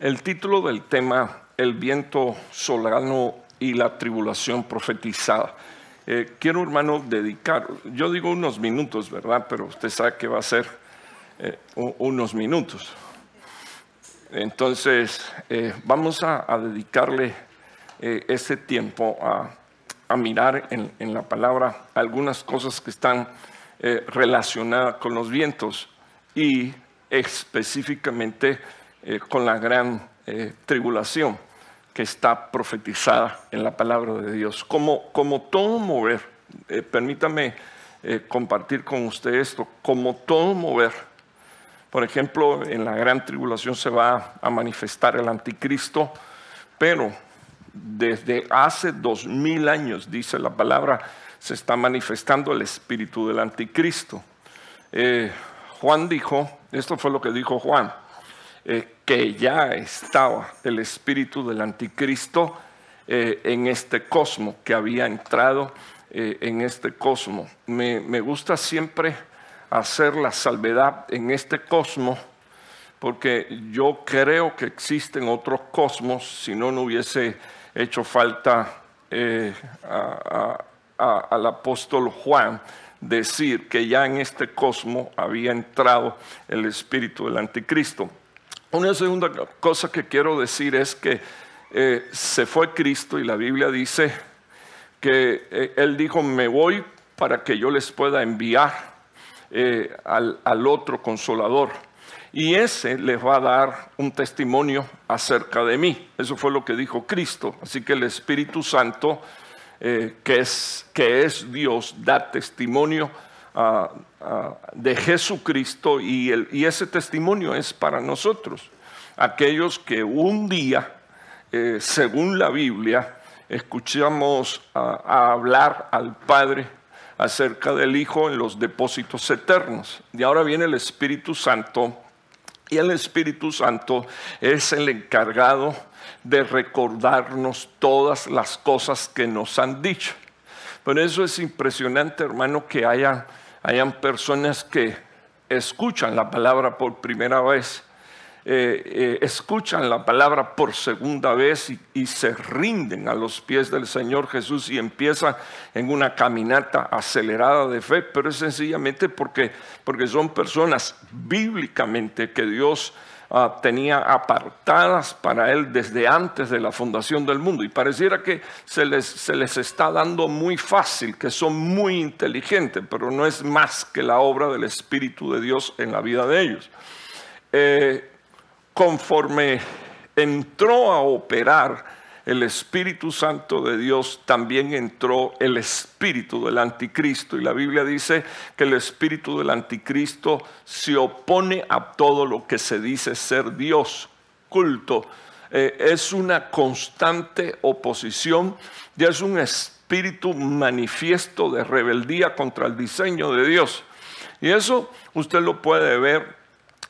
El título del tema, El viento solano y la tribulación profetizada. Eh, quiero, hermano, dedicar, yo digo unos minutos, ¿verdad? Pero usted sabe que va a ser eh, unos minutos. Entonces, eh, vamos a, dedicarle ese tiempo a, mirar en, en, la palabra algunas cosas que están relacionadas con los vientos y específicamente con la gran tribulación que está profetizada en la palabra de Dios. Como, como todo mover, eh, permítame eh, compartir con usted esto, como todo mover, por ejemplo, en la gran tribulación se va a manifestar el anticristo, pero desde hace dos mil años, dice la palabra, se está manifestando el espíritu del anticristo. Eh, Juan dijo, esto fue lo que dijo Juan, eh, que ya estaba el espíritu del anticristo eh, en este cosmo, que había entrado eh, en este cosmo. Me, gusta siempre hacer la salvedad en este cosmo, porque yo creo que existen otros cosmos, si no, no hubiese hecho falta al apóstol Juan decir que ya en este cosmo había entrado el espíritu del anticristo. Una segunda cosa que quiero decir es que eh, se fue Cristo y la Biblia dice que eh, Él dijo, me voy para que yo les pueda enviar eh, al, al, otro consolador. Y ese les va a dar un testimonio acerca de mí. Eso fue lo que dijo Cristo. Así que el Espíritu Santo, que, es, que es Dios, da testimonio de Jesucristo y, el, y, ese testimonio es para nosotros, aquellos que un día, eh, según la Biblia, escuchamos hablar al Padre acerca del Hijo en los depósitos eternos. Y ahora viene el Espíritu Santo y el Espíritu Santo es el encargado de recordarnos todas las cosas que nos han dicho. Por eso es impresionante, hermano, que haya hayan personas que escuchan la palabra por primera vez, eh, eh, escuchan la palabra por segunda vez y, se rinden a los pies del Señor Jesús y empiezan en una caminata acelerada de fe, pero es sencillamente porque, porque son personas bíblicamente que Dios Ah, tenía apartadas para él desde antes de la fundación del mundo. Y pareciera que se les, se les está dando muy fácil, que son muy inteligentes, pero no es más que la obra del Espíritu de Dios en la vida de ellos. Eh, conforme entró a operar el Espíritu Santo de Dios, también entró el Espíritu del Anticristo. Y la Biblia dice que el Espíritu del Anticristo se opone a todo lo que se dice ser Dios, culto. Eh, es una constante oposición y es un espíritu manifiesto de rebeldía contra el diseño de Dios. Y eso usted lo puede ver,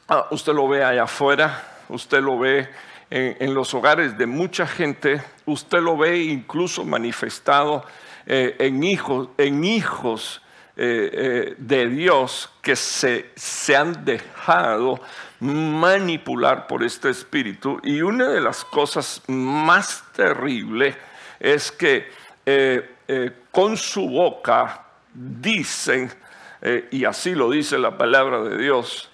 ah, usted lo ve allá afuera, usted lo ve en, los hogares de mucha gente, usted lo ve incluso manifestado eh, en hijos, en hijos eh, eh, de Dios que se, se han dejado manipular por este espíritu. Y una de las cosas más terribles es que con su boca dicen, y así lo dice la palabra de Dios,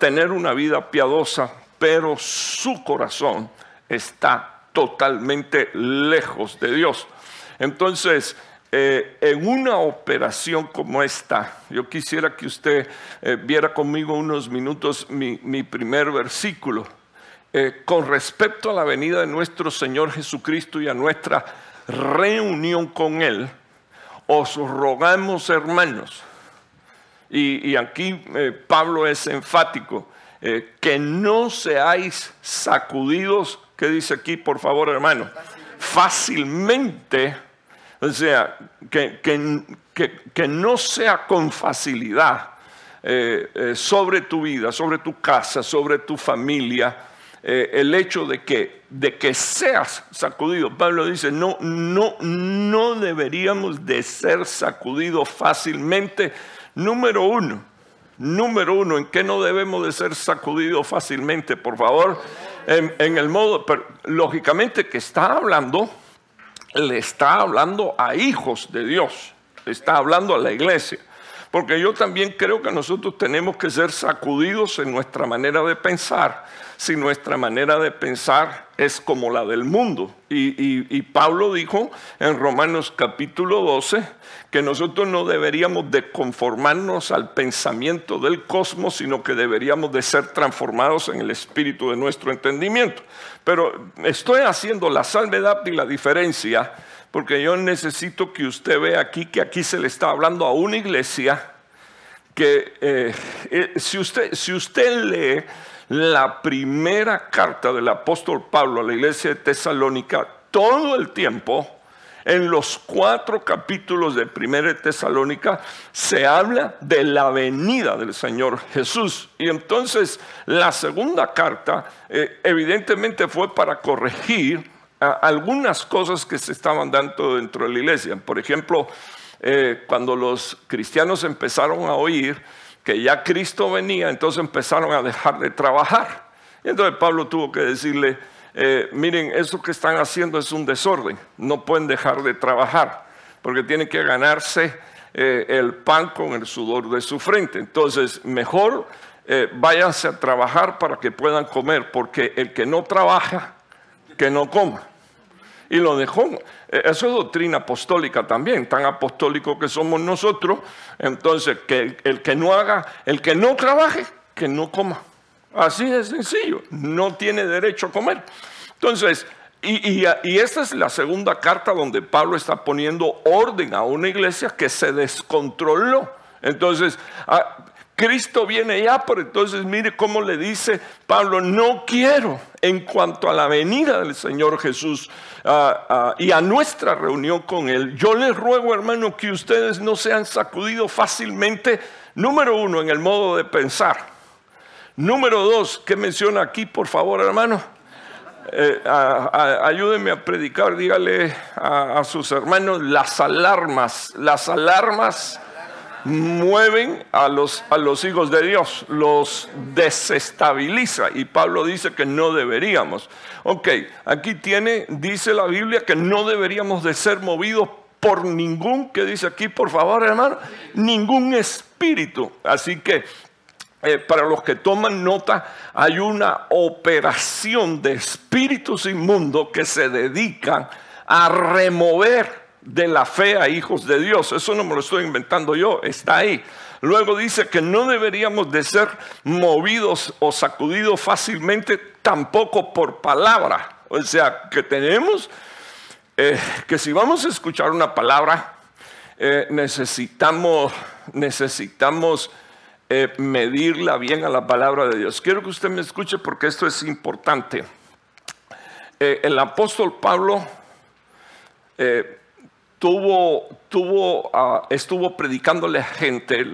tener una vida piadosa, pero su corazón está totalmente lejos de Dios. Entonces, eh, en una operación como esta, yo quisiera que usted eh, viera conmigo unos minutos mi, primer versículo. Eh, con respecto a la venida de nuestro Señor Jesucristo y a nuestra reunión con Él, os rogamos, hermanos, y, y aquí Pablo es enfático, eh, que no seáis sacudidos, ¿qué dice aquí, por favor, hermano? Fácilmente, o sea, que, que, no sea con facilidad eh, eh, sobre tu vida, sobre tu casa, sobre tu familia, el hecho de que, de que seas sacudido. Pablo dice, no, no, no deberíamos de ser sacudidos fácilmente. Número uno, Número uno, ¿en qué no debemos de ser sacudidos fácilmente? Por favor, en, el modo, pero lógicamente que está hablando, le está hablando a hijos de Dios, le está hablando a la iglesia. Porque yo también creo que nosotros tenemos que ser sacudidos en nuestra manera de pensar, si nuestra manera de pensar es como la del mundo. Y, Pablo dijo en Romanos capítulo 12 que nosotros no deberíamos de conformarnos al pensamiento del cosmos, sino que deberíamos de ser transformados en el espíritu de nuestro entendimiento. Pero estoy haciendo la salvedad y la diferencia porque yo necesito que usted vea aquí que aquí se le está hablando a una iglesia que eh, eh, si, usted, si usted lee la primera carta del apóstol Pablo a la iglesia de Tesalónica, todo el tiempo, en los cuatro capítulos de Primera de Tesalónica se habla de la venida del Señor Jesús. Y entonces la segunda carta eh, evidentemente fue para corregir algunas cosas que se estaban dando dentro de la iglesia. Por ejemplo, eh, cuando los cristianos empezaron a oír que ya Cristo venía, entonces empezaron a dejar de trabajar. Y entonces Pablo tuvo que decirle, eh, miren, eso que están haciendo es un desorden, no pueden dejar de trabajar, porque tienen que ganarse eh, el pan con el sudor de su frente. Entonces, mejor váyanse a trabajar para que puedan comer, porque el que no trabaja, que no coma y lo dejó. E, eso es doctrina apostólica también, tan apostólico que somos nosotros. Entonces, que el que no haga, el que no trabaje, que no coma. Así de sencillo, no tiene derecho a comer. Entonces, y, y, esta es la segunda carta donde Pablo está poniendo orden a una iglesia que se descontroló. Entonces, ah, Cristo viene ya, pero entonces mire cómo le dice Pablo, no quiero en cuanto a la venida del Señor Jesús ah, ah, y a nuestra reunión con Él, yo les ruego hermano que ustedes no sean sacudidos fácilmente, número uno, en el modo de pensar. Número dos, ¿qué menciona aquí, por favor, hermano? Eh, ayúdenme a predicar, dígale a sus hermanos las alarmas, las alarmas mueven a los, a los hijos de Dios, los desestabiliza. Y Pablo dice que no deberíamos. Ok, aquí tiene, dice la Biblia que no deberíamos de ser movidos por ningún, que dice aquí, por favor, hermano, ningún espíritu. Así que eh, para los que toman nota, hay una operación de espíritus inmundos que se dedican a remover de la fe a hijos de Dios. Eso no me lo estoy inventando yo, está ahí. Luego dice que no deberíamos de ser movidos o sacudidos fácilmente tampoco por palabra. O sea, que tenemos eh, que si vamos a escuchar una palabra, eh, necesitamos, necesitamos eh, medirla bien a la palabra de Dios. Quiero que usted me escuche porque esto es importante. el apóstol Pablo tuvo, tuvo, ah, estuvo predicándole a gente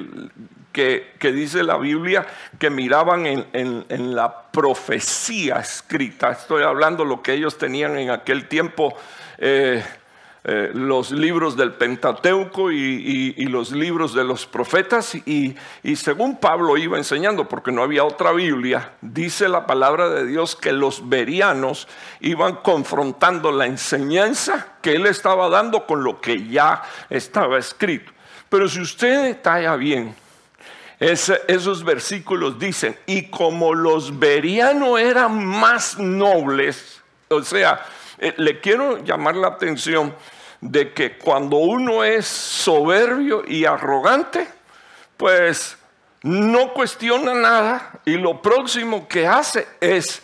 que, dice la Biblia que miraban en, la profecía escrita. Estoy hablando lo que ellos tenían en aquel tiempo. Eh, eh, los libros del Pentateuco y, los libros de los profetas y, según Pablo iba enseñando, porque no había otra Biblia, dice la palabra de Dios que los verianos iban confrontando la enseñanza que él estaba dando con lo que ya estaba escrito. Pero si usted detalla bien, esos versículos dicen, y como los verianos eran más nobles, o sea, eh, le quiero llamar la atención de que cuando uno es soberbio y arrogante, pues no cuestiona nada y lo próximo que hace es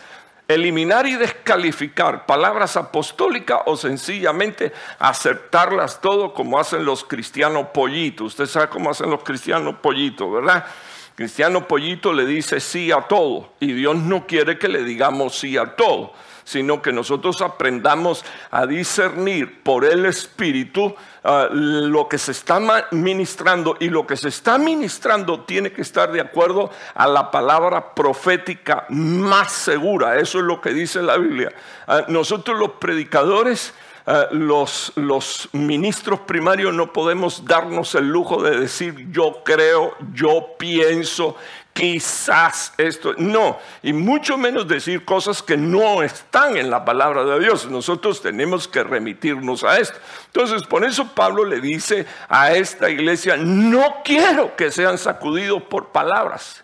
eliminar y descalificar palabras apostólicas o sencillamente aceptarlas todo como hacen los cristianos pollitos. Usted sabe cómo hacen los cristianos pollitos, ¿verdad? Cristiano pollito le dice sí a todo y Dios no quiere que le digamos sí a todo sino que nosotros aprendamos a discernir por el Espíritu ah, lo que se está ministrando y lo que se está ministrando tiene que estar de acuerdo a la palabra profética más segura. Eso es lo que dice la Biblia. Ah, nosotros los predicadores... Ah, los, los ministros primarios no podemos darnos el lujo de decir yo creo, yo pienso quizás esto, no, y mucho menos decir cosas que no están en la palabra de Dios. Nosotros tenemos que remitirnos a esto. Entonces, por eso Pablo le dice a esta iglesia, no quiero que sean sacudidos por palabras.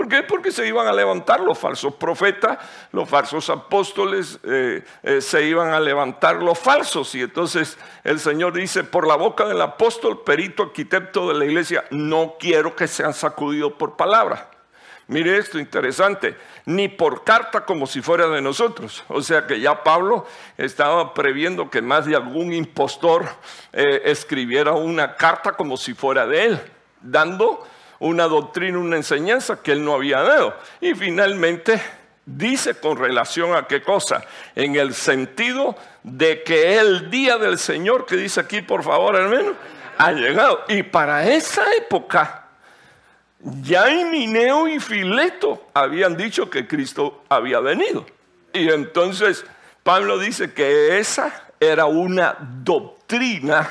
¿Por qué? Porque se iban a levantar los falsos profetas, los falsos apóstoles, eh, eh, se iban a levantar los falsos. Y entonces el Señor dice, por la boca del apóstol, perito, arquitecto de la iglesia, no quiero que sean sacudidos por palabra. Mire esto interesante, ni por carta como si fuera de nosotros. O sea que ya Pablo estaba previendo que más de algún impostor eh, escribiera una carta como si fuera de él, dando una doctrina, una enseñanza que él no había dado. Y finalmente dice con relación a qué cosa, en el sentido de que el día del Señor, que dice aquí por favor hermano, ha llegado. Y para esa época, ya Mineo y Fileto habían dicho que Cristo había venido. Y entonces Pablo dice que esa era una doctrina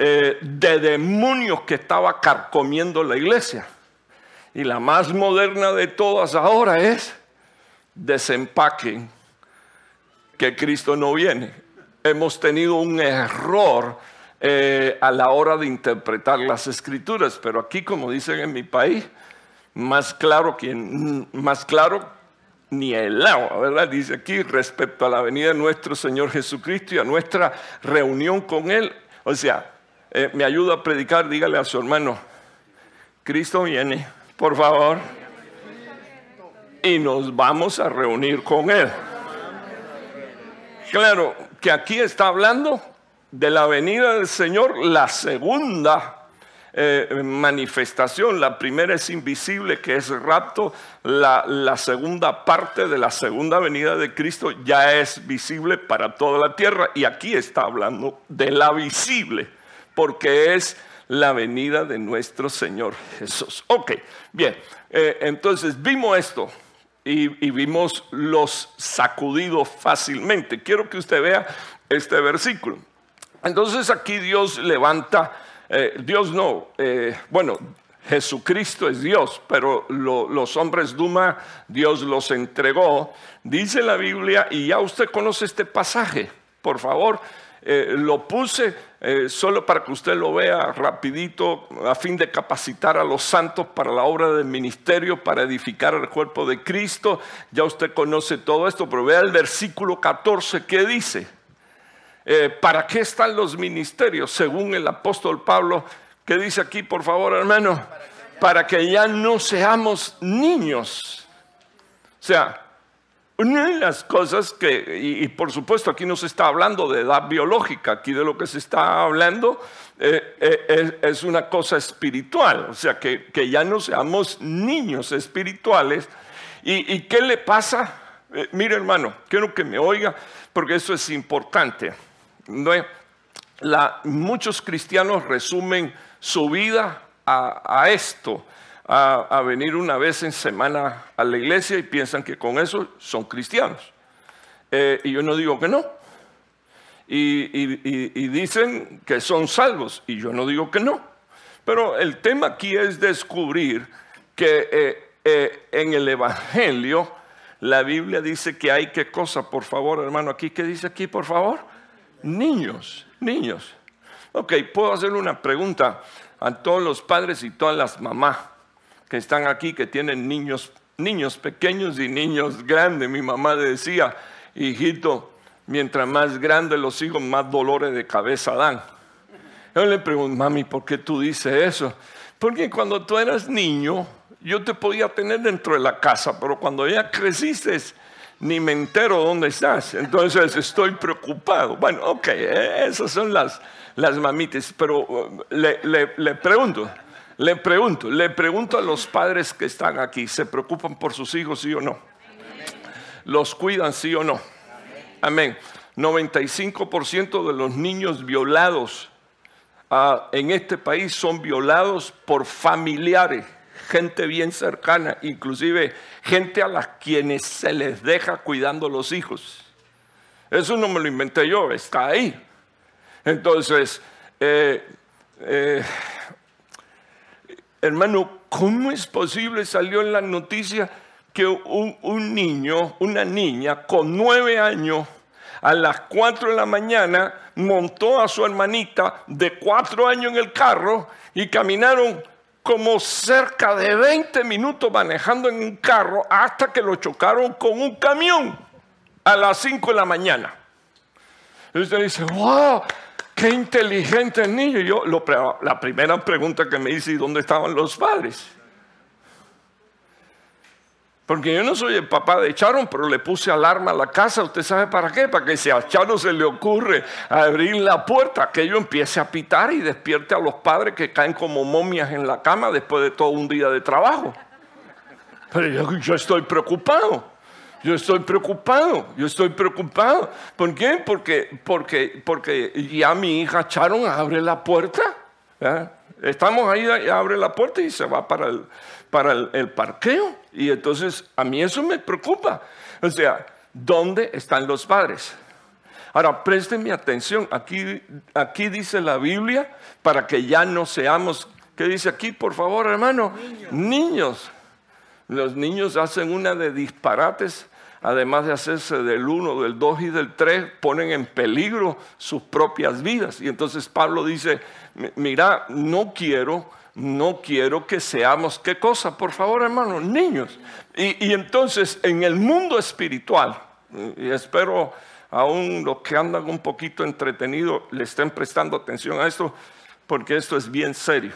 eh, de demonios que estaba carcomiendo la iglesia. Y la más moderna de todas ahora es desempaquen que Cristo no viene. Hemos tenido un error eh, a la hora de interpretar las escrituras, pero aquí, como dicen en mi país, más claro, que, más claro ni el agua, ¿verdad? Dice aquí respecto a la venida de nuestro Señor Jesucristo y a nuestra reunión con Él. O sea, eh, me ayuda a predicar, dígale a su hermano, Cristo viene, por favor, y nos vamos a reunir con Él. Claro, que aquí está hablando de la venida del Señor, la segunda eh, manifestación. La primera es invisible, que es rapto. La, la, segunda parte de la segunda venida de Cristo ya es visible para toda la tierra. Y aquí está hablando de la visible porque es la venida de nuestro Señor Jesús. Ok, bien, eh, entonces vimos esto y, vimos los sacudidos fácilmente. Quiero que usted vea este versículo. Entonces aquí Dios levanta, eh, Dios no, eh, bueno, Jesucristo es Dios, pero los hombres Duma, Dios los entregó. Dice la Biblia, y ya usted conoce este pasaje, por favor, lo puse eh, solo para que usted lo vea rapidito, a fin de capacitar a los santos para la obra del ministerio, para edificar el cuerpo de Cristo. Ya usted conoce todo esto, pero vea el versículo 14 que dice, eh, ¿para qué están los ministerios? Según el apóstol Pablo, ¿qué dice aquí, por favor, hermano? Para que ya no seamos niños. O sea, una de las cosas que, y, por supuesto aquí no se está hablando de edad biológica, aquí de lo que se está hablando eh, eh, es, una cosa espiritual, o sea, que, ya no seamos niños espirituales. ¿Y, qué le pasa? Eh, mire hermano, quiero que me oiga, porque eso es importante. muchos cristianos resumen su vida a esto a, venir una vez en semana a la iglesia y piensan que con eso son cristianos. Eh, y yo no digo que no. Y, dicen que son salvos y yo no digo que no. Pero el tema aquí es descubrir que eh, eh, en el Evangelio la Biblia dice que hay qué cosa, por favor, hermano, aquí, ¿qué dice aquí, por favor? Niños, niños. Ok, puedo hacerle una pregunta a todos los padres y todas las mamás que están aquí, que tienen niños, niños pequeños y niños grandes. Mi mamá decía, hijito, mientras más grandes los hijos, más dolores de cabeza dan. Yo le pregunto, mami, ¿por qué tú dices eso? Porque cuando tú eras niño, yo te podía tener dentro de la casa, pero cuando ya creciste, ni me entero dónde estás. Entonces estoy preocupado. Bueno, ok, eh, esas son las, las mamitas, pero uh, le, le pregunto, le pregunto, le pregunto a los padres que están aquí, ¿se preocupan por sus hijos, sí o no? ¿Los cuidan, sí o no? Amén. 95% de los niños violados ah, en este país son violados por familiares, gente bien cercana, inclusive gente a las quienes se les deja cuidando los hijos. Eso no me lo inventé yo, está ahí. Entonces, eh, eh, Hermano, ¿cómo es posible? Salió en la noticia que un, niño, una niña con nueve años, a las cuatro de la mañana montó a su hermanita de cuatro años en el carro y caminaron como cerca de 20 minutos manejando en un carro hasta que lo chocaron con un camión a las 5 de la mañana. Y usted dice, wow, qué inteligente el niño. yo, la primera pregunta que me hice, ¿y dónde estaban los padres? Porque yo no soy el papá de Charon, pero le puse alarma a la casa. ¿Usted sabe para qué? Para que si a Charon se le ocurre abrir la puerta, que yo empiece a pitar y despierte a los padres que caen como momias en la cama después de todo un día de trabajo. Pero yo, yo estoy preocupado. Yo estoy preocupado, yo estoy preocupado. ¿Por qué? Porque, porque, porque ya mi hija Charon abre la puerta. Estamos ahí, abre la puerta y se va para el, para el, parqueo. Y entonces a mí eso me preocupa. O sea, ¿dónde están los padres? Ahora, mi atención. Aquí, aquí dice la Biblia para que ya no seamos, ¿qué dice aquí, por favor, hermano? Niños. Los niños hacen una de disparates, además de hacerse del uno, del dos y del tres, ponen en peligro sus propias vidas. Y entonces Pablo dice, mira, no quiero no quiero que seamos, ¿qué cosa? Por favor, hermanos, niños. Y, entonces, en el mundo espiritual, y espero aún los que andan un poquito entretenidos le estén prestando atención a esto, porque esto es bien serio.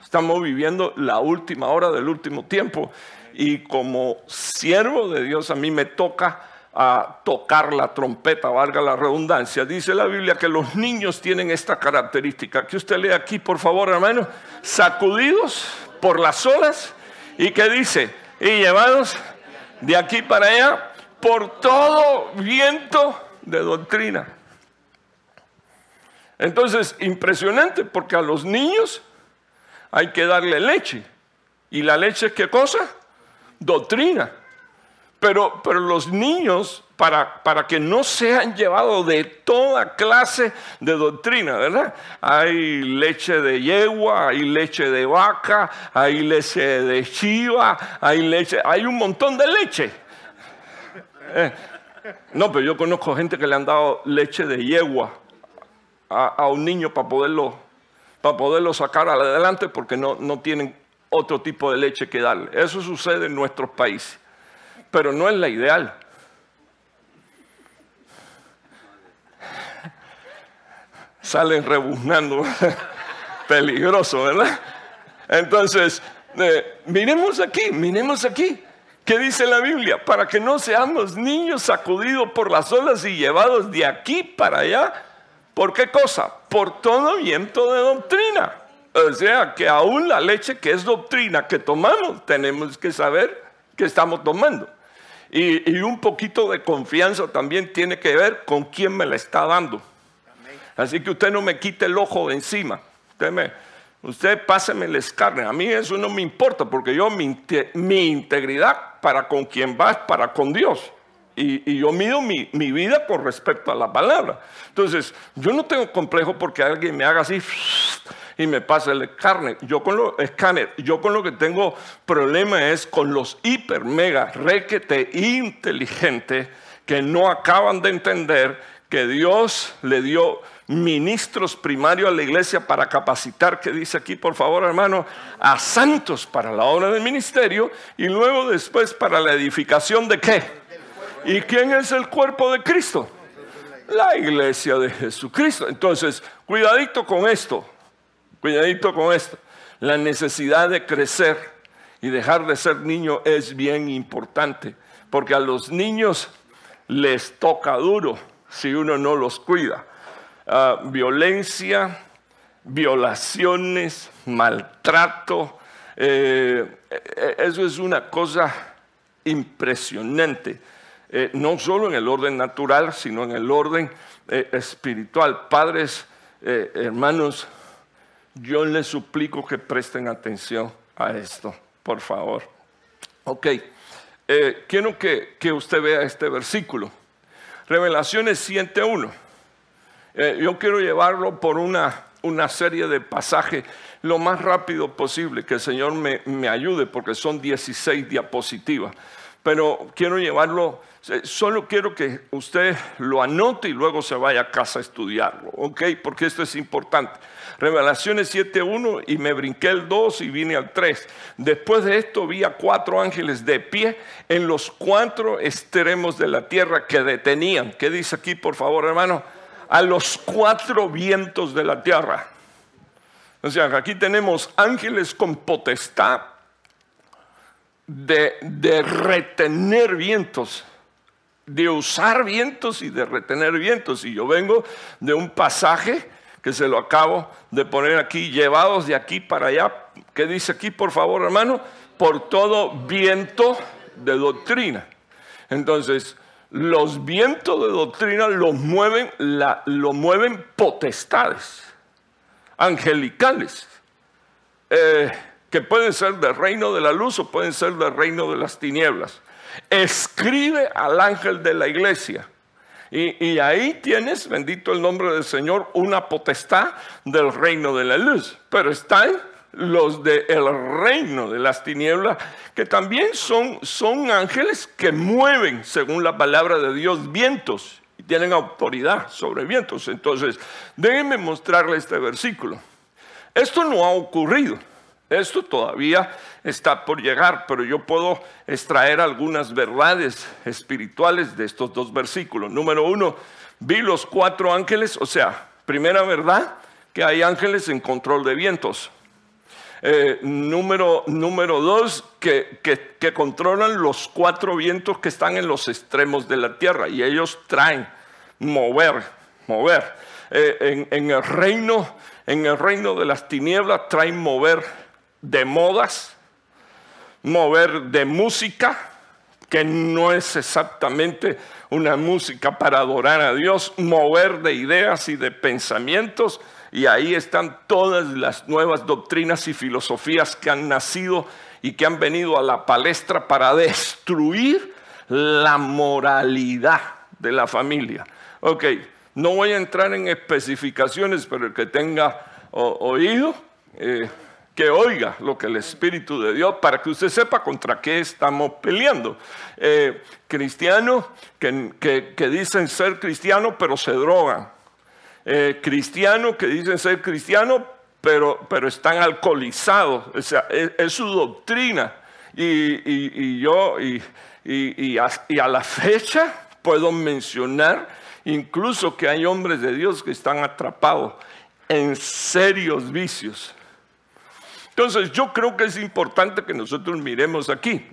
Estamos viviendo la última hora del último tiempo y como siervo de Dios a mí me toca a tocar la trompeta, valga la redundancia. Dice la Biblia que los niños tienen esta característica. Que usted lea aquí, por favor, hermano. Sacudidos por las olas y que dice, y llevados de aquí para allá por todo viento de doctrina. Entonces, impresionante porque a los niños hay que darle leche. ¿Y la leche es qué cosa? Doctrina. Pero, pero los niños, para, para, que no sean llevados de toda clase de doctrina, ¿verdad? Hay leche de yegua, hay leche de vaca, hay leche de chiva, hay leche, hay un montón de leche. Eh, no, pero yo conozco gente que le han dado leche de yegua a, a un niño para poderlo, para poderlo sacar adelante porque no, no tienen otro tipo de leche que darle. Eso sucede en nuestros países pero no es la ideal. Salen rebuznando, peligroso, ¿verdad? Entonces, eh, miremos aquí, miremos aquí. ¿Qué dice la Biblia? Para que no seamos niños sacudidos por las olas y llevados de aquí para allá. ¿Por qué cosa? Por todo viento de doctrina. O sea, que aún la leche que es doctrina que tomamos, tenemos que saber que estamos tomando. Y, un poquito de confianza también tiene que ver con quién me la está dando. Así que usted no me quite el ojo de encima. Usted, me, usted páseme el escarne. A mí eso no me importa porque yo mi, integridad para con quien va es para con Dios. Y, yo mido mi, mi, vida con respecto a la palabra. Entonces, yo no tengo complejo porque alguien me haga así y me pasa el escáner. Yo con lo, escáner, yo con lo que tengo problema es con los hiper, mega, requete inteligentes que no acaban de entender que Dios le dio ministros primarios a la iglesia para capacitar, que dice aquí por favor hermano, a santos para la obra del ministerio y luego después para la edificación de qué. ¿Y quién es el cuerpo de Cristo? La iglesia de Jesucristo. Entonces, cuidadito con esto. Cuidadito con esto. La necesidad de crecer y dejar de ser niño es bien importante, porque a los niños les toca duro si uno no los cuida. Ah, violencia, violaciones, maltrato, eh, eh, eso es una cosa impresionante, eh, no solo en el orden natural, sino en el orden espiritual. Padres, hermanos, yo les suplico que presten atención a esto, por favor. Ok, eh, quiero que, usted vea este versículo. Revelaciones 7.1. Eh, yo quiero llevarlo por una una serie de pasajes lo más rápido posible, que el Señor me, me ayude, porque son 16 diapositivas. Pero quiero llevarlo, solo quiero que usted lo anote y luego se vaya a casa a estudiarlo, ¿ok? Porque esto es importante. Revelaciones 7.1 y me brinqué el 2 y vine al 3. Después de esto vi a cuatro ángeles de pie en los cuatro extremos de la tierra que detenían. ¿Qué dice aquí, por favor, hermano? A los cuatro vientos de la tierra. O sea, aquí tenemos ángeles con potestad de, retener vientos de usar vientos y de retener vientos. Y yo vengo de un pasaje que se lo acabo de poner aquí, llevados de aquí para allá. ¿Qué dice aquí, por favor, hermano? Por todo viento de doctrina. Entonces, los vientos de doctrina los mueven, la, lo mueven potestades angelicales, eh, que pueden ser del reino de la luz o pueden ser del reino de las tinieblas. Escribe al ángel de la iglesia y, ahí tienes, bendito el nombre del Señor, una potestad del reino de la luz. Pero están los del reino de las tinieblas, que también son, son ángeles que mueven, según la palabra de Dios, vientos y tienen autoridad sobre vientos. Entonces, déjenme mostrarle este versículo. Esto no ha ocurrido. Esto todavía está por llegar, pero yo puedo extraer algunas verdades espirituales de estos dos versículos. Número uno, vi los cuatro ángeles, o sea, primera verdad, que hay ángeles en control de vientos. Eh, número, número dos, que, que, controlan los cuatro vientos que están en los extremos de la tierra y ellos traen mover, mover. Eh, en, en, el reino, en el reino de las tinieblas traen mover de modas, mover de música, que no es exactamente una música para adorar a Dios, mover de ideas y de pensamientos, y ahí están todas las nuevas doctrinas y filosofías que han nacido y que han venido a la palestra para destruir la moralidad de la familia. Ok, no voy a entrar en especificaciones, pero el que tenga oído, eh, que oiga lo que el Espíritu de Dios, para que usted sepa contra qué estamos peleando. Eh, cristianos que, dicen ser cristianos, pero se drogan. Eh, cristianos que dicen ser cristianos, pero, pero están alcoholizados. O sea, es, su doctrina. Y, yo, y, y a la fecha, puedo mencionar incluso que hay hombres de Dios que están atrapados en serios vicios entonces yo creo que es importante que nosotros miremos aquí.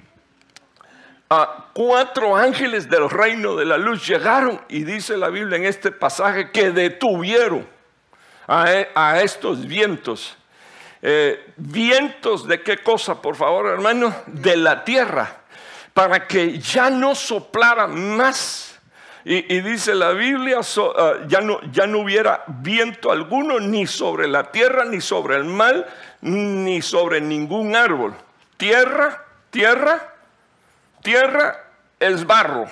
A cuatro ángeles del reino de la luz llegaron y dice la Biblia en este pasaje que detuvieron a, e, estos vientos. Eh, vientos de qué cosa, por favor, hermano? De la tierra, para que ya no soplara más. Y, dice la Biblia, ah, ya, no, ya no hubiera viento alguno ni sobre la tierra, ni sobre el mal, ni sobre ningún árbol. Tierra, tierra, tierra es barro.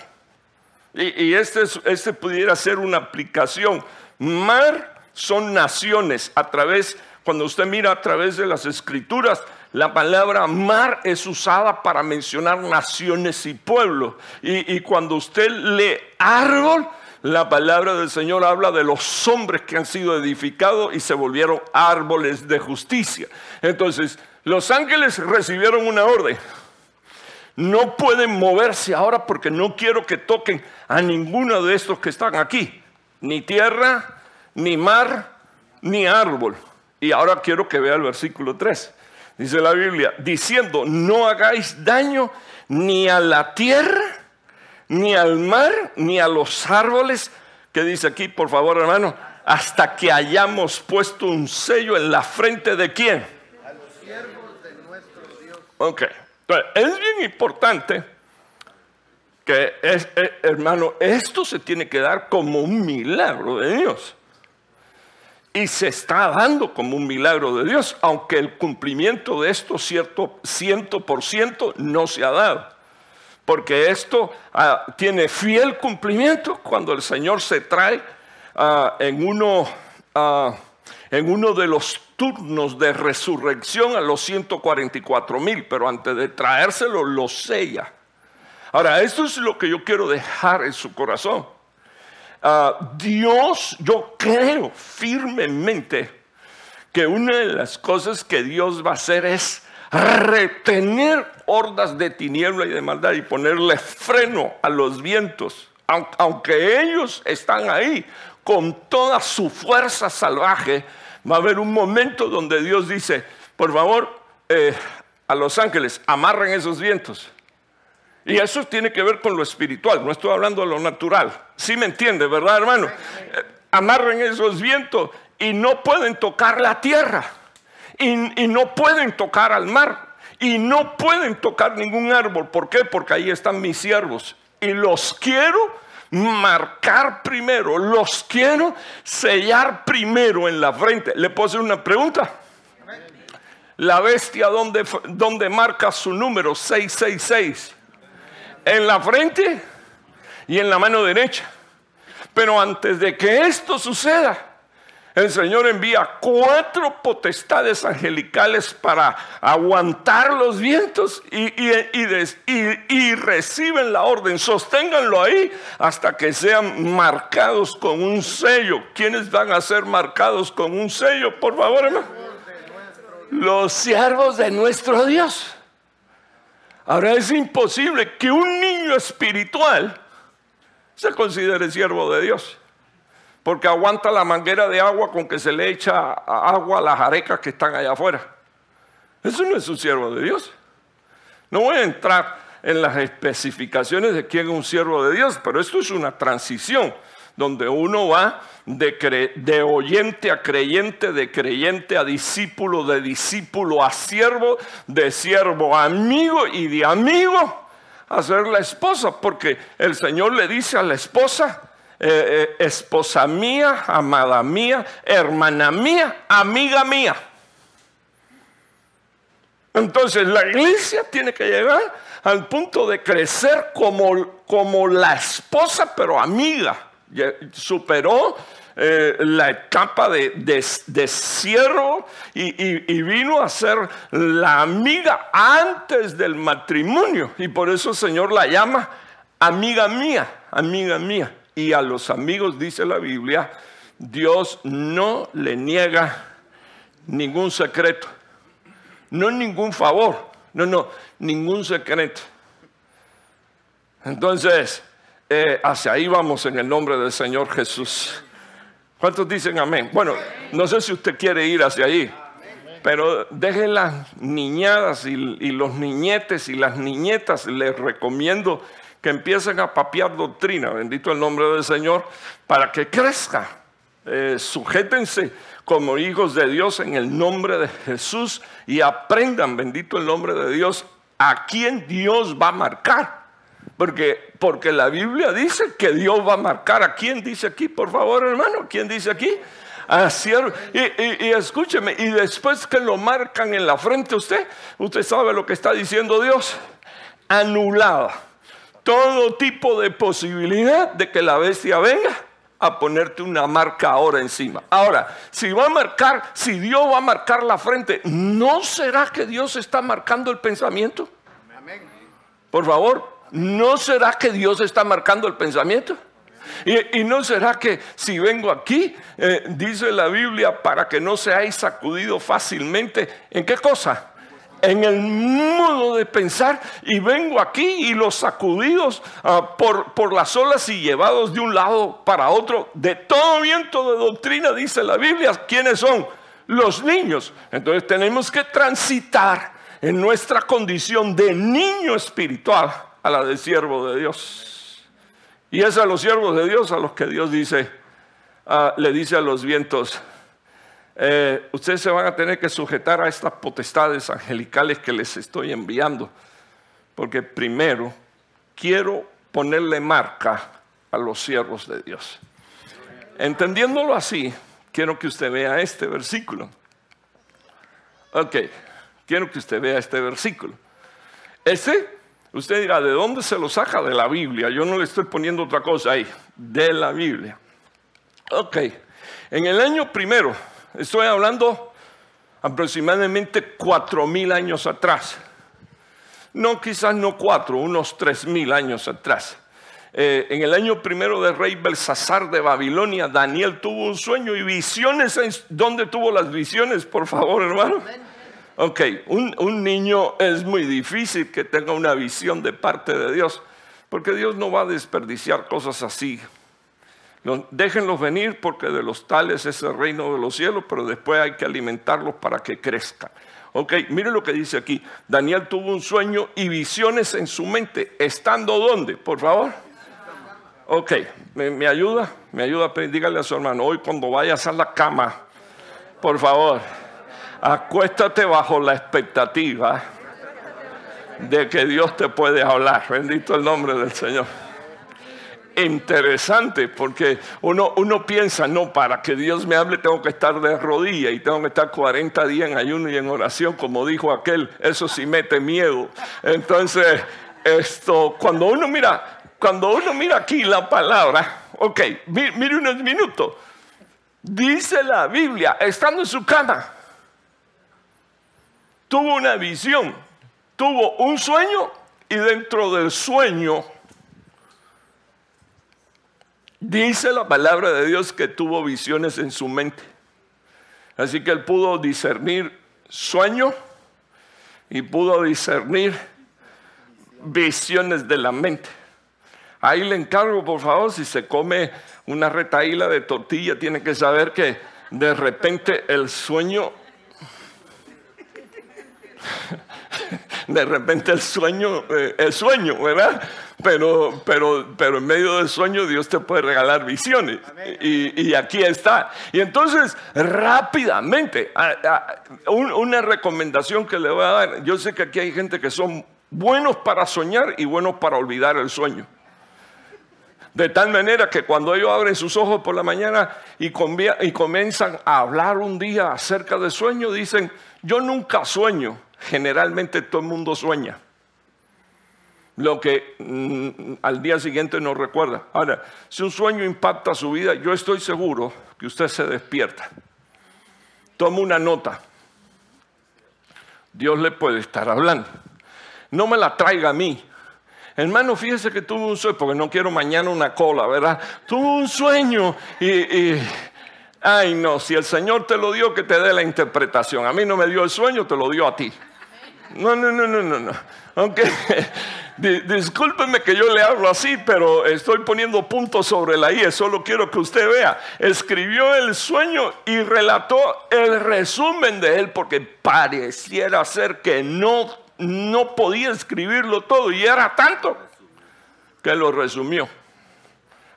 Y, este, este pudiera ser una aplicación. Mar son naciones. A través, cuando usted mira a través de las escrituras, la palabra mar es usada para mencionar naciones y pueblos. Y, y cuando usted lee árbol, la palabra del Señor habla de los hombres que han sido edificados y se volvieron árboles de justicia. Entonces, los ángeles recibieron una orden. No pueden moverse ahora porque no quiero que toquen a ninguno de estos que están aquí. Ni tierra, ni mar, ni árbol. Y ahora quiero que vea el versículo 3. Dice la Biblia, diciendo, no hagáis daño ni a la tierra ni al mar, ni a los árboles, que dice aquí, por favor, hermano, hasta que hayamos puesto un sello en la frente de quién? A los siervos de nuestro Dios. Ok, Entonces, es bien importante que, es, eh, hermano, esto se tiene que dar como un milagro de Dios. Y se está dando como un milagro de Dios, aunque el cumplimiento de esto cierto, ciento por ciento no se ha dado porque esto ah, tiene fiel cumplimiento cuando el Señor se trae ah, en uno, ah, en uno de los turnos de resurrección a los 144 mil, pero antes de traérselo lo sella. Ahora, esto es lo que yo quiero dejar en su corazón. Dios, yo creo firmemente que una de las cosas que Dios va a hacer es retener hordas de tiniebla y de maldad y ponerle freno a los vientos, aunque ellos están ahí con toda su fuerza salvaje, va a haber un momento donde Dios dice, por favor, eh, a los ángeles, amarren esos vientos. Y eso tiene que ver con lo espiritual, no estoy hablando de lo natural. ¿Sí me entiende, verdad, hermano? Eh, amarren esos vientos y no pueden tocar la tierra. Y, no pueden tocar al mar. Y no pueden tocar ningún árbol. ¿Por qué? Porque ahí están mis siervos. Y los quiero marcar primero, los quiero sellar primero en la frente. ¿Le puedo hacer una pregunta? La bestia, ¿dónde, dónde marca su número? 666. En la frente y en la mano derecha. Pero antes de que esto suceda, el Señor envía cuatro potestades angelicales para aguantar los vientos y, reciben la orden. Sosténganlo ahí hasta que sean marcados con un sello. ¿Quiénes van a ser marcados con un sello? Por favor, hermano. Los siervos de nuestro Dios. Ahora es imposible que un niño espiritual se considere siervo de Dios porque aguanta la manguera de agua con que se le echa agua a las arecas que están allá afuera. Eso no es un siervo de Dios. No voy a entrar en las especificaciones de quién es un siervo de Dios, pero esto es una transición donde uno va de, oyente a creyente, de creyente a discípulo, de discípulo a siervo, de siervo a amigo y de amigo a ser la esposa, porque el Señor le dice a la esposa, eh, eh, esposa mía, amada mía, hermana mía, amiga mía. Entonces la iglesia tiene que llegar al punto de crecer como, como la esposa, pero amiga. Superó eh, la etapa de, de, y, y, vino a ser la amiga antes del matrimonio. Y por eso el Señor la llama amiga mía, amiga mía y a los amigos, dice la Biblia, Dios no le niega ningún secreto, no ningún favor, no, no, ningún secreto. Entonces, eh, hacia ahí vamos en el nombre del Señor Jesús. ¿Cuántos dicen amén? Bueno, no sé si usted quiere ir hacia ahí, pero deje las niñadas y los niñetes y las niñetas, les recomiendo que empiecen a papiar doctrina, bendito el nombre del Señor, para que crezca. Eh, sujétense como hijos de Dios en el nombre de Jesús y aprendan, bendito el nombre de Dios, a quién Dios va a marcar. Porque, porque la Biblia dice que Dios va a marcar. ¿A quién dice aquí, por favor, hermano? ¿Quién dice aquí? Y, y, escúcheme, y después que lo marcan en la frente usted, usted sabe lo que está diciendo Dios. Anulada todo tipo de posibilidad de que la bestia venga a ponerte una marca ahora encima. Ahora, si va a marcar, si Dios va a marcar la frente, ¿no será que Dios está marcando el pensamiento? Por favor, ¿no será que Dios está marcando el pensamiento? Y, no será que si vengo aquí, eh, dice la Biblia, para que no seáis sacudidos fácilmente, ¿en qué cosa? En el modo de pensar y vengo aquí y los sacudidos ah, por, por las olas y llevados de un lado para otro de todo viento de doctrina, dice la Biblia. ¿Quiénes son? Los niños. Entonces tenemos que transitar en nuestra condición de niño espiritual a la de siervo de Dios. Y es a los siervos de Dios a los que Dios dice, ah, le dice a los vientos, eh, ustedes se van a tener que sujetar a estas potestades angelicales que les estoy enviando, porque primero quiero ponerle marca a los siervos de Dios. Entendiéndolo así, quiero que usted vea este versículo. Ok, quiero que usted vea este versículo. Este, usted dirá, ¿de dónde se lo saca? De la Biblia. Yo no le estoy poniendo otra cosa ahí, de la Biblia. Ok, en el año primero Estoy hablando aproximadamente cuatro mil años atrás. No, quizás no cuatro, unos tres mil años atrás. Eh, en el año primero del rey Belsasar de Babilonia, Daniel tuvo un sueño y visiones. ¿Dónde tuvo las visiones, por favor, hermano? Ok, un, niño es muy difícil que tenga una visión de parte de Dios, porque Dios no va a desperdiciar cosas así. Déjenlos venir porque de los tales es el reino de los cielos, pero después hay que alimentarlos para que crezcan. Ok, mire lo que dice aquí. Daniel tuvo un sueño y visiones en su mente. ¿Estando dónde? Por favor. Ok, ¿me, ayuda? ¿Me ayuda? Dígale a su hermano, hoy cuando vayas a la cama, por favor, acuéstate bajo la expectativa de que Dios te puede hablar. Bendito el nombre del Señor. Interesante, porque uno, uno piensa, no, para que Dios me hable tengo que estar de rodillas y tengo que estar 40 días en ayuno y en oración, como dijo aquel, eso sí mete miedo. Entonces, esto, cuando uno mira cuando uno mira aquí la palabra, ok, mire unos minutos, dice la Biblia, estando en su cama, tuvo una visión, tuvo un sueño y dentro del sueño dice la palabra de Dios que tuvo visiones en su mente. Así que él pudo discernir sueño y pudo discernir visiones de la mente. Ahí le encargo, por favor, si se come una retaíla de tortilla, tiene que saber que de repente el sueño, de repente el sueño, eh, el sueño, ¿verdad? Pero, pero, pero en medio del sueño Dios te puede regalar visiones. Y, aquí está. Y entonces, rápidamente, una recomendación que le voy a dar. Yo sé que aquí hay gente que son buenos para soñar y buenos para olvidar el sueño. De tal manera que cuando ellos abren sus ojos por la mañana y, comienzan a hablar un día acerca de sueño, dicen, yo nunca sueño. Generalmente todo el mundo sueña. Lo que mm, al día siguiente no recuerda. Ahora, si un sueño impacta su vida, yo estoy seguro que usted se despierta. Toma una nota. Dios le puede estar hablando. No me la traiga a mí, hermano, fíjese que tuve un sueño, porque no quiero mañana una cola, ¿verdad? Tuve un sueño y, ay no, si el Señor te lo dio, que te dé la interpretación. A mí no me dio el sueño, te lo dio a ti. No, no, no, no, no, no. Aunque, discúlpeme que yo le hablo así, pero estoy poniendo puntos sobre la I, solo quiero que usted vea. Escribió el sueño y relató el resumen de él, porque pareciera ser que no no podía escribirlo todo y era tanto que lo resumió.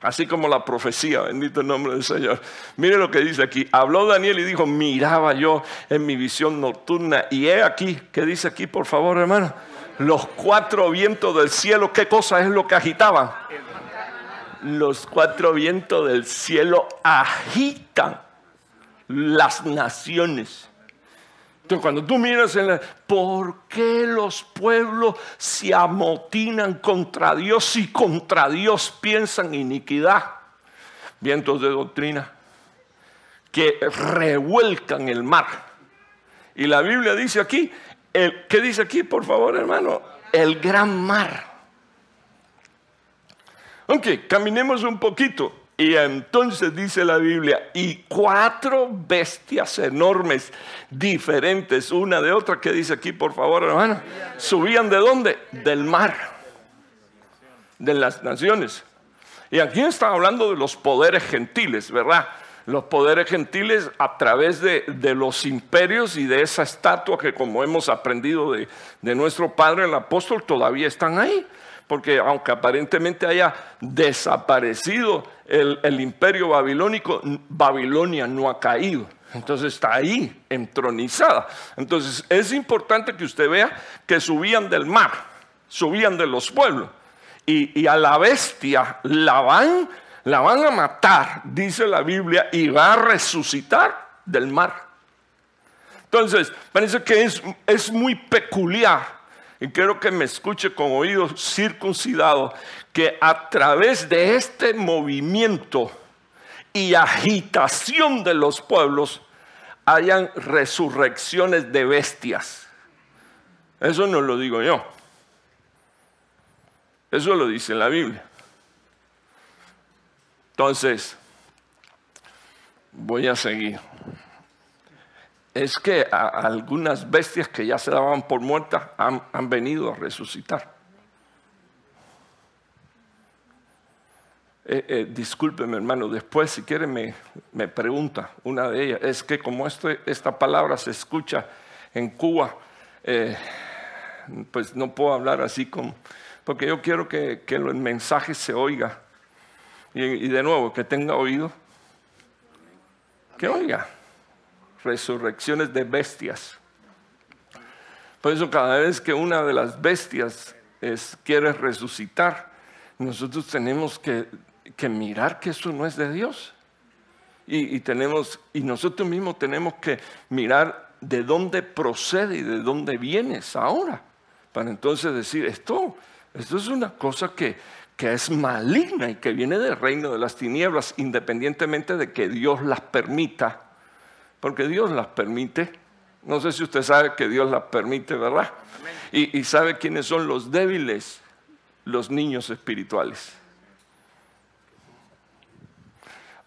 Así como la profecía, bendito el nombre del Señor. Mire lo que dice aquí. Habló Daniel y dijo, miraba yo en mi visión nocturna y he aquí, ¿qué dice aquí por favor hermano? Los cuatro vientos del cielo, ¿qué cosa es lo que agitaban? Los cuatro vientos del cielo agitan las naciones entonces, cuando tú miras en la, ¿por qué los pueblos se amotinan contra Dios y contra Dios piensan iniquidad? Vientos de doctrina que revuelcan el mar. Y la Biblia dice aquí, ¿qué dice aquí, por favor, hermano? El gran mar. Ok, caminemos un poquito. Y entonces dice la Biblia, y cuatro bestias enormes, diferentes una de otra, ¿qué dice aquí, por favor, hermano? Subían de dónde? Del mar, de las naciones. Y aquí está hablando de los poderes gentiles, ¿verdad? Los poderes gentiles a través de, los imperios y de esa estatua que como hemos aprendido de, de nuestro Padre el apóstol, todavía están ahí porque aunque aparentemente haya desaparecido el, imperio babilónico, Babilonia no ha caído. Entonces está ahí, entronizada. Entonces es importante que usted vea que subían del mar, subían de los pueblos. Y, a la bestia la van, la van a matar, dice la Biblia, y va a resucitar del mar. Entonces, parece que es, es muy peculiar y quiero que me escuche con oídos circuncidados, que a través de este movimiento y agitación de los pueblos, hayan resurrecciones de bestias. Eso no lo digo yo. Eso lo dice la Biblia. Entonces, voy a seguir. Es que algunas bestias que ya se daban por muertas han, han venido a resucitar. Eh, eh, hermano, después si quiere me, me, pregunta una de ellas. Es que como esta palabra se escucha en Cuba, eh, pues no puedo hablar así como, porque yo quiero que, que el mensaje se oiga. Y, y de nuevo, que tenga oído, que oiga. Resurrecciones de bestias. Por eso cada vez que una de las bestias es, quiere resucitar, nosotros tenemos que que mirar que eso no es de Dios. Y, tenemos, y nosotros mismos tenemos que mirar de dónde procede y de dónde vienes ahora. Para entonces decir, esto, esto es una cosa que, que es maligna y que viene del reino de las tinieblas, independientemente de que Dios las permita, porque Dios las permite. No sé si usted sabe que Dios las permite, ¿verdad? y sabe quiénes son los débiles, los niños espirituales.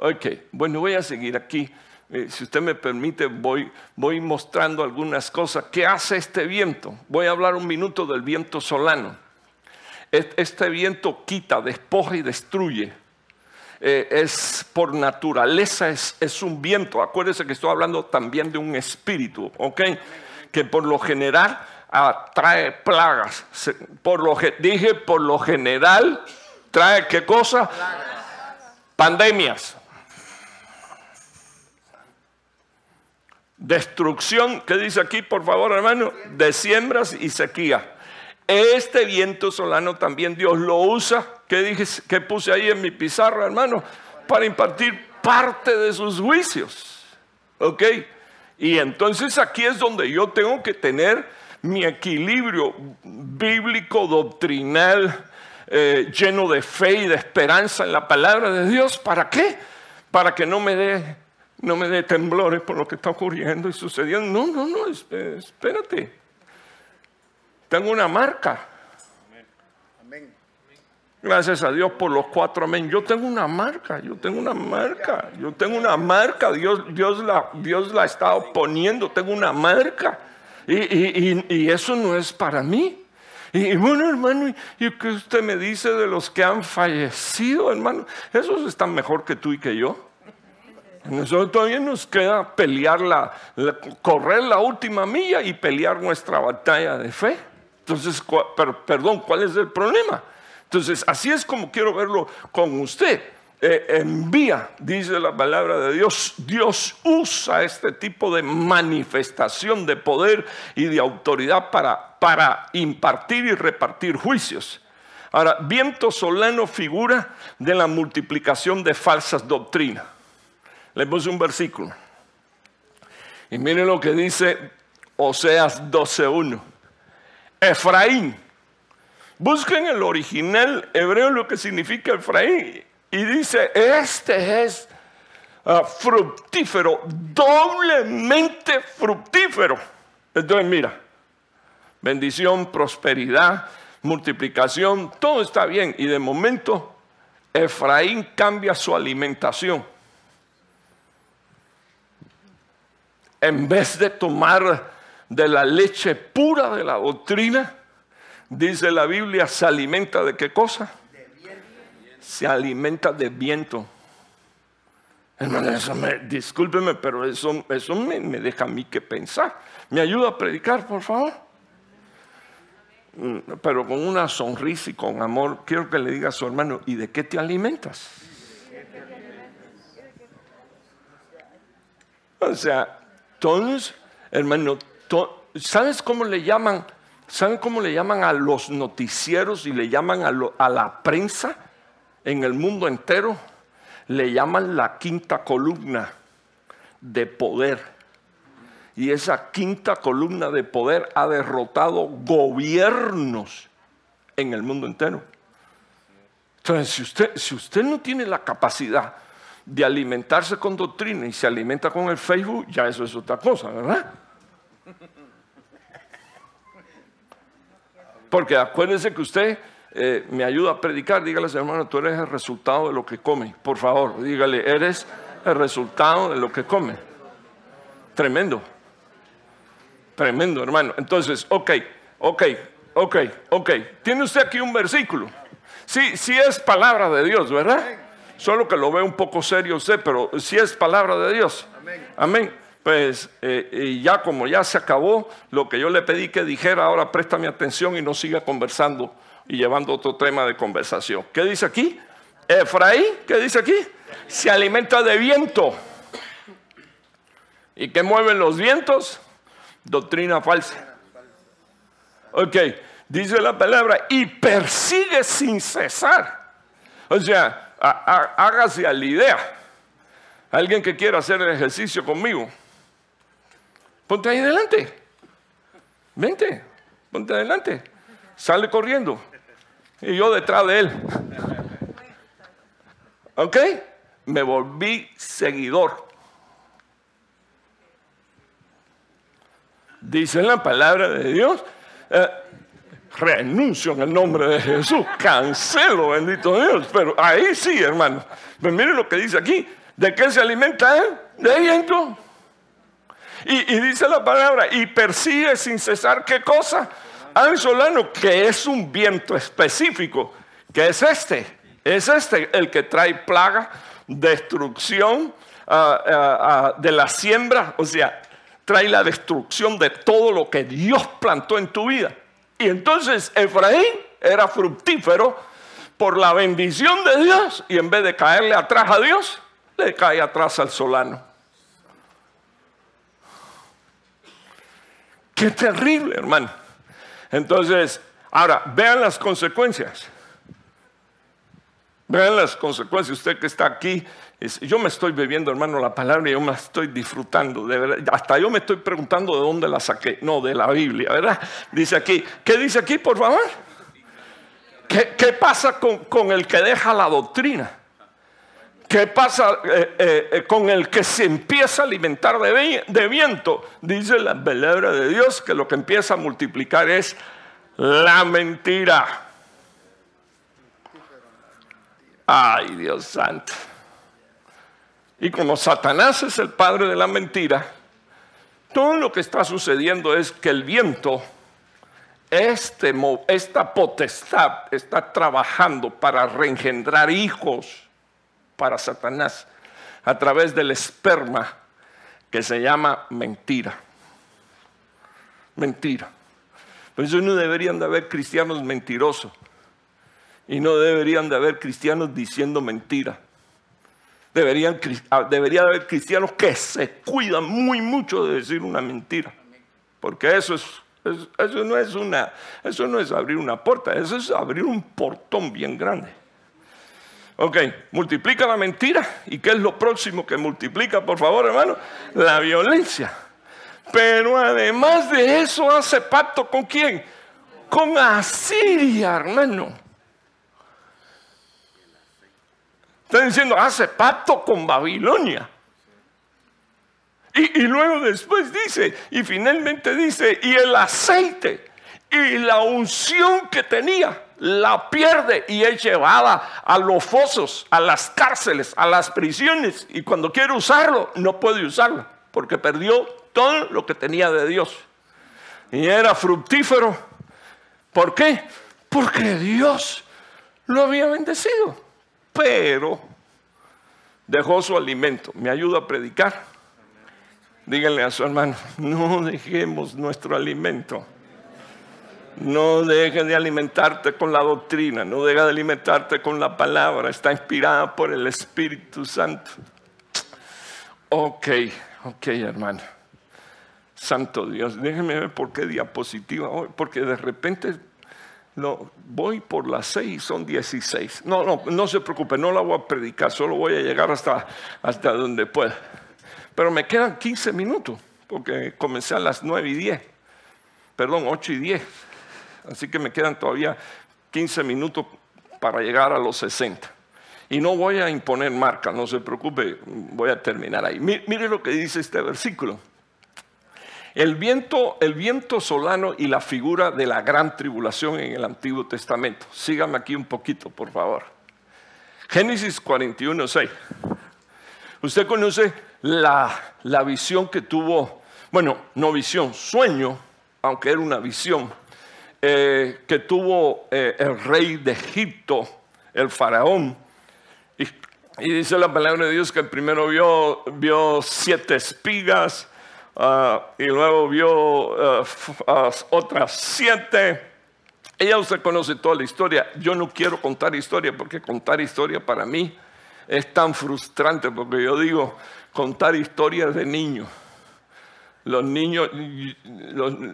Ok, bueno, voy a seguir aquí. Eh, si usted me permite, voy, voy mostrando algunas cosas. ¿Qué hace este viento? Voy a hablar un minuto del viento solano. Este viento quita, despoja y destruye. Eh, es por naturaleza, es, un viento. Acuérdese que estoy hablando también de un espíritu, ¿ok? Que por lo general atrae plagas. Por lo, dije, por lo general, trae qué cosa? Pandemias. Destrucción, ¿qué dice aquí, por favor, hermano? De siembras y sequía. Este viento solano también Dios lo usa. ¿Qué, dije, qué puse ahí en mi pizarra, hermano? Para impartir parte de sus juicios. ¿Ok? Y entonces aquí es donde yo tengo que tener mi equilibrio bíblico, doctrinal, eh, lleno de fe y de esperanza en la palabra de Dios. ¿Para qué? Para que no me dé no me dé temblores por lo que está ocurriendo y sucediendo. No, no, no, espérate. Tengo una marca. Gracias a Dios por los cuatro amén. Yo tengo una marca, yo tengo una marca, yo tengo una marca. Dios, Dios, la, Dios la ha estado poniendo, tengo una marca. Y, eso no es para mí. Y, bueno, hermano, ¿y qué usted me dice de los que han fallecido, hermano? Esos están mejor que tú y que yo. Nosotros todavía nos queda pelear correr la última milla y pelear nuestra batalla de fe. Entonces, perdón, ¿cuál es el problema? Entonces, así es como quiero verlo con usted. Eh, envía, dice la palabra de Dios, Dios usa este tipo de manifestación de poder y de autoridad para, impartir y repartir juicios. Ahora, viento solano figura de la multiplicación de falsas doctrinas. Le puse un versículo. Y miren lo que dice Oseas 12.1. Efraín. Busquen el original hebreo lo que significa Efraín. Y dice, este es ah, fructífero, doblemente fructífero. Entonces mira, bendición, prosperidad, multiplicación, todo está bien. Y de momento, Efraín cambia su alimentación. en vez de tomar de la leche pura de la doctrina, dice la Biblia, se alimenta de qué cosa? Se alimenta de viento. Hermano, eso me, discúlpeme, pero eso, eso me, deja a mí que pensar. ¿Me ayuda a predicar, por favor? Mm, pero con una sonrisa y con amor, quiero que le diga a su hermano, ¿y de qué te alimentas? O sea, entonces, hermano, ¿sabes cómo le llaman? ¿Saben cómo le llaman a los noticieros y le llaman a, la prensa en el mundo entero? Le llaman la quinta columna de poder. Y esa quinta columna de poder ha derrotado gobiernos en el mundo entero. Entonces, si usted, si usted no tiene la capacidad de alimentarse con doctrina y se alimenta con el Facebook, ya eso es otra cosa, ¿verdad? Porque acuérdense que usted eh, me ayuda a predicar, dígale, hermano, tú eres el resultado de lo que come. Por favor, dígale, eres el resultado de lo que come. Tremendo. Tremendo, hermano. Entonces, ok, ok, ok, ok. Tiene usted aquí un versículo. Sí, sí es palabra de Dios, ¿verdad? Solo que lo ve un poco serio usted, pero sí es palabra de Dios. Amén. Pues eh, ya como ya se acabó lo que yo le pedí que dijera, ahora préstame atención y no siga conversando y llevando otro tema de conversación. ¿Qué dice aquí? Efraín, ¿qué dice aquí? Se alimenta de viento. ¿Y qué mueven los vientos? Doctrina falsa. Ok, dice la palabra, y persigue sin cesar. O sea, hágase a la idea. Alguien que quiera hacer el ejercicio conmigo, ponte ahí adelante. Vente, ponte adelante. Sale corriendo. Y yo detrás de él. ¿Ok? Me volví seguidor. Dice la palabra de Dios. Eh, renuncio en el nombre de Jesús. Cancelo, bendito Dios. Pero ahí sí, hermano. Pero miren lo que dice aquí. ¿De qué se alimenta él? De viento. Y, dice la palabra, y persigue sin cesar qué cosa? Al solano, que es un viento específico, que es este, es este el que trae plaga, destrucción ah, ah, ah, de la siembra, o sea, trae la destrucción de todo lo que Dios plantó en tu vida. Y entonces Efraín era fructífero por la bendición de Dios y en vez de caerle atrás a Dios, le cae atrás al solano. Qué terrible, hermano. Entonces, ahora, vean las consecuencias. Vean las consecuencias. Usted que está aquí, yo me estoy bebiendo, hermano, la palabra y yo me estoy disfrutando. De verdad. Hasta yo me estoy preguntando de dónde la saqué. No, de la Biblia, ¿verdad? Dice aquí, ¿qué dice aquí, por favor? ¿Qué, pasa con, el que deja la doctrina? ¿Qué pasa eh, eh, eh, con el que se empieza a alimentar de, viento? Dice la palabra de Dios que lo que empieza a multiplicar es la mentira. Ay, Dios santo. Y como Satanás es el padre de la mentira, todo lo que está sucediendo es que el viento, este, esta potestad, está trabajando para reengendrar hijos para Satanás a través del esperma que se llama mentira. Mentira. Por eso no deberían de haber cristianos mentirosos y no deberían de haber cristianos diciendo mentira. Deberían, ah, debería haber cristianos que se cuidan muy mucho de decir una mentira. Porque eso, es, eso, no es una, eso no es abrir una puerta, eso es abrir un portón bien grande. Ok, multiplica la mentira. ¿Y qué es lo próximo que multiplica, por favor, hermano? La violencia. Pero además de eso hace pacto con quién? Con Asiria, hermano. Está diciendo, hace pacto con Babilonia. Y, y, luego después dice, y finalmente dice, y el aceite y la unción que tenía la pierde y es llevada a los fosos, a las cárceles, a las prisiones. Y cuando quiere usarlo, no puede usarlo, porque perdió todo lo que tenía de Dios. Y era fructífero. ¿Por qué? Porque Dios lo había bendecido. Pero dejó su alimento. ¿Me ayuda a predicar? Díganle a su hermano, no dejemos nuestro alimento. No dejes de alimentarte con la doctrina, no dejes de alimentarte con la palabra, está inspirada por el Espíritu Santo. Ok, ok, hermano. Santo Dios, déjeme ver por qué diapositiva hoy, porque de repente no, voy por las seis, son dieciséis. No, no, no se preocupe, no la voy a predicar, solo voy a llegar hasta, hasta donde pueda. Pero me quedan 15 minutos, porque comencé a las nueve y diez, perdón, ocho y diez. Así que me quedan todavía 15 minutos para llegar a los 60. Y no voy a imponer marca, no se preocupe, voy a terminar ahí. Mire lo que dice este versículo. El viento, el viento solano y la figura de la gran tribulación en el Antiguo Testamento. Sígame aquí un poquito, por favor. Génesis 41, 6. Usted conoce la, visión que tuvo, bueno, no visión, sueño, aunque era una visión, eh, que tuvo eh, el rey de Egipto, el faraón, y dice la palabra de Dios que primero vio, vio siete espigas ah, y luego vio ah, ah, otras siete. Ella usted conoce toda la historia. Yo no quiero contar historia porque contar historia para mí es tan frustrante porque yo digo contar historias de niños. Los niños,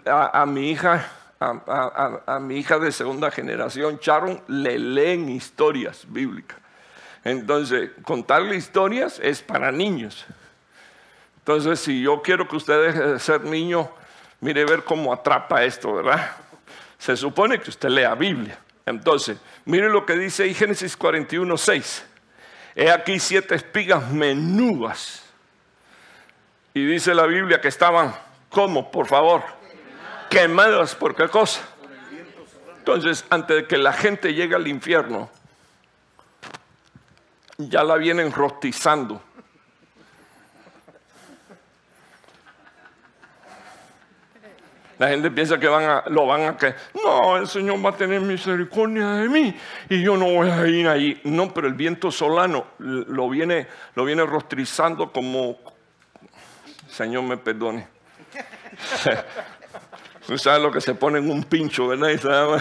a, mi hija, a, mi hija de segunda generación, Sharon, le leen historias bíblicas. Entonces, contarle historias es para niños. Entonces, si yo quiero que usted deje de ser niño, mire ver cómo atrapa esto, ¿verdad? Se supone que usted lea Biblia. Entonces, mire lo que dice ahí Génesis 41, 6. He aquí siete espigas menudas. Y dice la Biblia que estaban, ¿cómo? Por favor. Quemadas por qué cosa. Entonces, antes de que la gente llegue al infierno, ya la vienen rostizando. La gente piensa que van a, lo van a que no, el Señor va a tener misericordia de mí y yo no voy a ir ahí. No, pero el viento solano lo viene, lo viene rostrizando como, Señor me perdone. Usted sabe lo que se pone en un pincho, ¿verdad?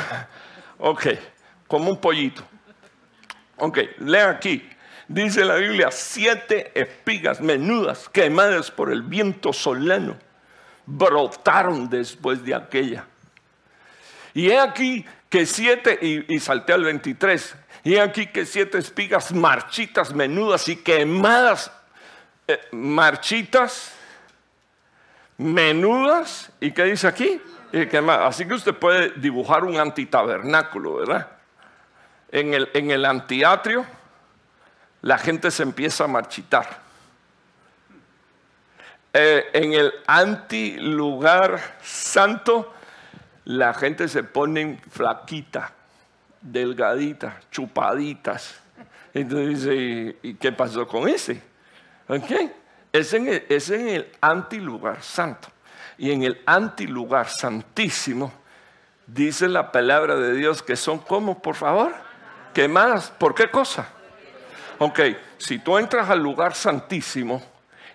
Ok, como un pollito. Ok, lea aquí. Dice la Biblia, siete espigas menudas quemadas por el viento solano brotaron después de aquella. Y he aquí que siete, y, salté al 23, y he aquí que siete espigas marchitas, menudas y quemadas, eh, marchitas, menudas, ¿y qué dice aquí? Así que usted puede dibujar un antitabernáculo, ¿verdad? En el, en el antiatrio, la gente se empieza a marchitar. Eh, en el antilugar santo, la gente se pone flaquita, delgadita, chupaditas. Entonces dice, ¿y qué pasó con ese? Es, en el, es en el antilugar santo. Y en el antilugar santísimo, dice la palabra de Dios que son como, por favor, quemadas. ¿Por qué cosa? Ok, si tú entras al lugar santísimo,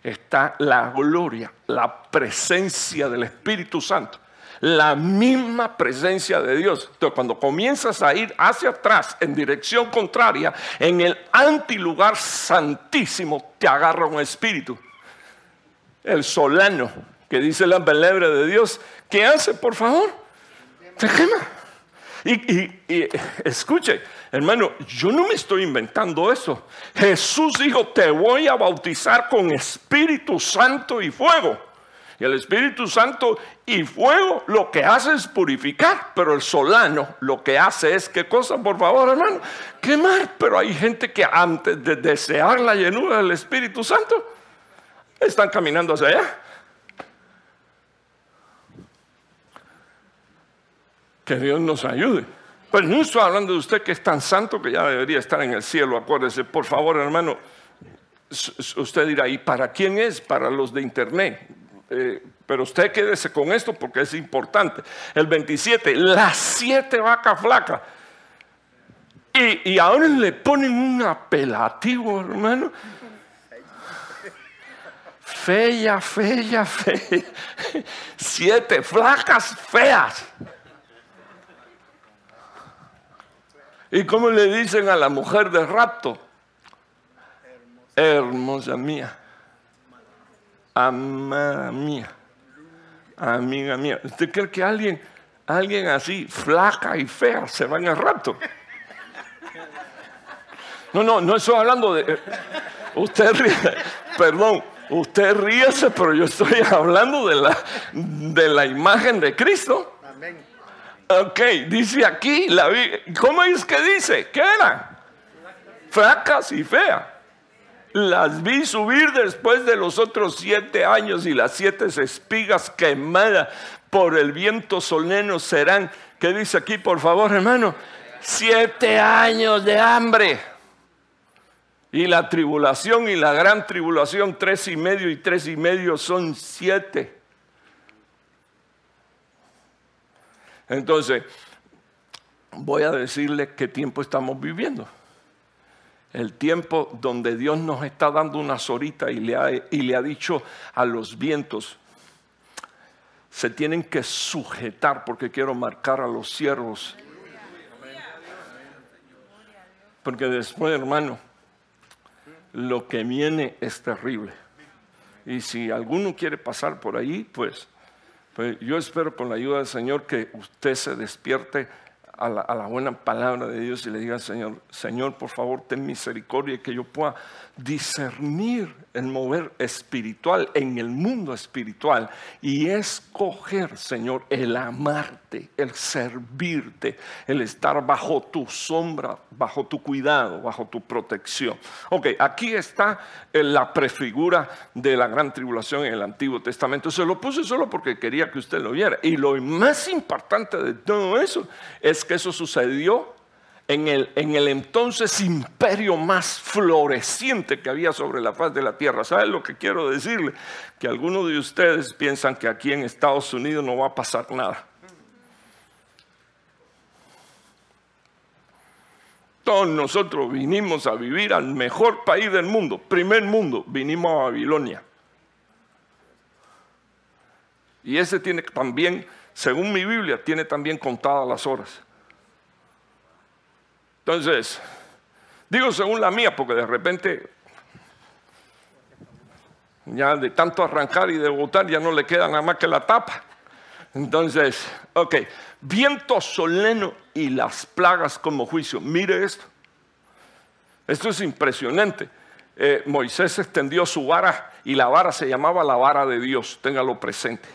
está la gloria, la presencia del Espíritu Santo, la misma presencia de Dios. Entonces, cuando comienzas a ir hacia atrás en dirección contraria, en el antilugar santísimo te agarra un espíritu. El solano, que dice la palabra de Dios, ¿qué hace, por favor? Te quema. y escuche, Hermano, yo no me estoy inventando eso. Jesús dijo, te voy a bautizar con Espíritu Santo y fuego. Y el Espíritu Santo y fuego lo que hace es purificar, pero el solano lo que hace es, ¿qué cosa, por favor, hermano? Quemar. Pero hay gente que antes de desear la llenura del Espíritu Santo, están caminando hacia allá. Que Dios nos ayude. Pero no estoy hablando de usted que es tan santo que ya debería estar en el cielo, acuérdese. Por favor, hermano, usted dirá, ¿y para quién es? Para los de internet. Eh, pero usted quédese con esto porque es importante. El 27, las siete vacas flacas. Y, y ahora le ponen un apelativo, hermano. Fea, fea, fea. Siete flacas feas. ¿Y cómo le dicen a la mujer de rapto? Hermosa mía, amada mía, amiga mía. ¿Usted cree que alguien, alguien así, flaca y fea, se va en el rapto? No, no, no estoy hablando de... Usted ríe, perdón, usted ríese, pero yo estoy hablando de la, de la imagen de Cristo. Ok, dice aquí, la, ¿cómo es que dice? ¿Qué era? flacas y feas. Las vi subir después de los otros siete años y las siete espigas quemadas por el viento soleno serán. ¿Qué dice aquí, por favor, hermano? Siete años de hambre. Y la tribulación y la gran tribulación, tres y medio y tres y medio son siete. Entonces, voy a decirle qué tiempo estamos viviendo. El tiempo donde Dios nos está dando una zorita y le, ha, y le ha dicho a los vientos, se tienen que sujetar porque quiero marcar a los siervos. Porque después, hermano, lo que viene es terrible. Y si alguno quiere pasar por ahí, pues, pues yo espero con la ayuda del Señor que usted se despierte a la, buena palabra de Dios y le diga al Señor, Señor, por favor, ten misericordia que yo pueda discernir el mover espiritual en el mundo espiritual y escoger, Señor, el amarte, el servirte, el estar bajo tu sombra, bajo tu cuidado, bajo tu protección. Ok, aquí está eh, la prefigura de la gran tribulación en el Antiguo Testamento. Se lo puse solo porque quería que usted lo viera. Y lo más importante de todo eso es que eso sucedió en el, en el, entonces imperio más floreciente que había sobre la faz de la tierra. ¿Saben lo que quiero decirle? Que algunos de ustedes piensan que aquí en Estados Unidos no va a pasar nada. Todos nosotros vinimos a vivir al mejor país del mundo, primer mundo, vinimos a Babilonia. Y ese tiene también, según mi Biblia, tiene también contadas las horas. Entonces, digo según la mía, porque de repente ya de tanto arrancar y de botar ya no le queda nada más que la tapa. Entonces, ok, viento soleno y las plagas como juicio. Mire esto. Esto es impresionante. Eh, Moisés extendió su vara y la vara se llamaba la vara de Dios. Téngalo presente.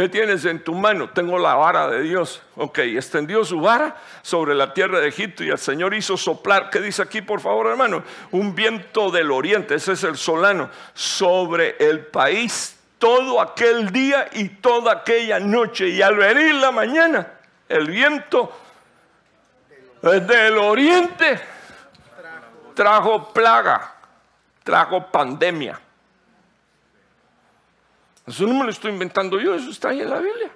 ¿Qué tienes en tu mano? Tengo la vara de Dios. Ok, extendió su vara sobre la tierra de Egipto y el Señor hizo soplar, ¿qué dice aquí por favor hermano? Un viento del oriente, ese es el solano, sobre el país todo aquel día y toda aquella noche. Y al venir la mañana, el viento del oriente trajo plaga, trajo pandemia. Eso no me lo estoy inventando yo, eso está ahí en la Biblia.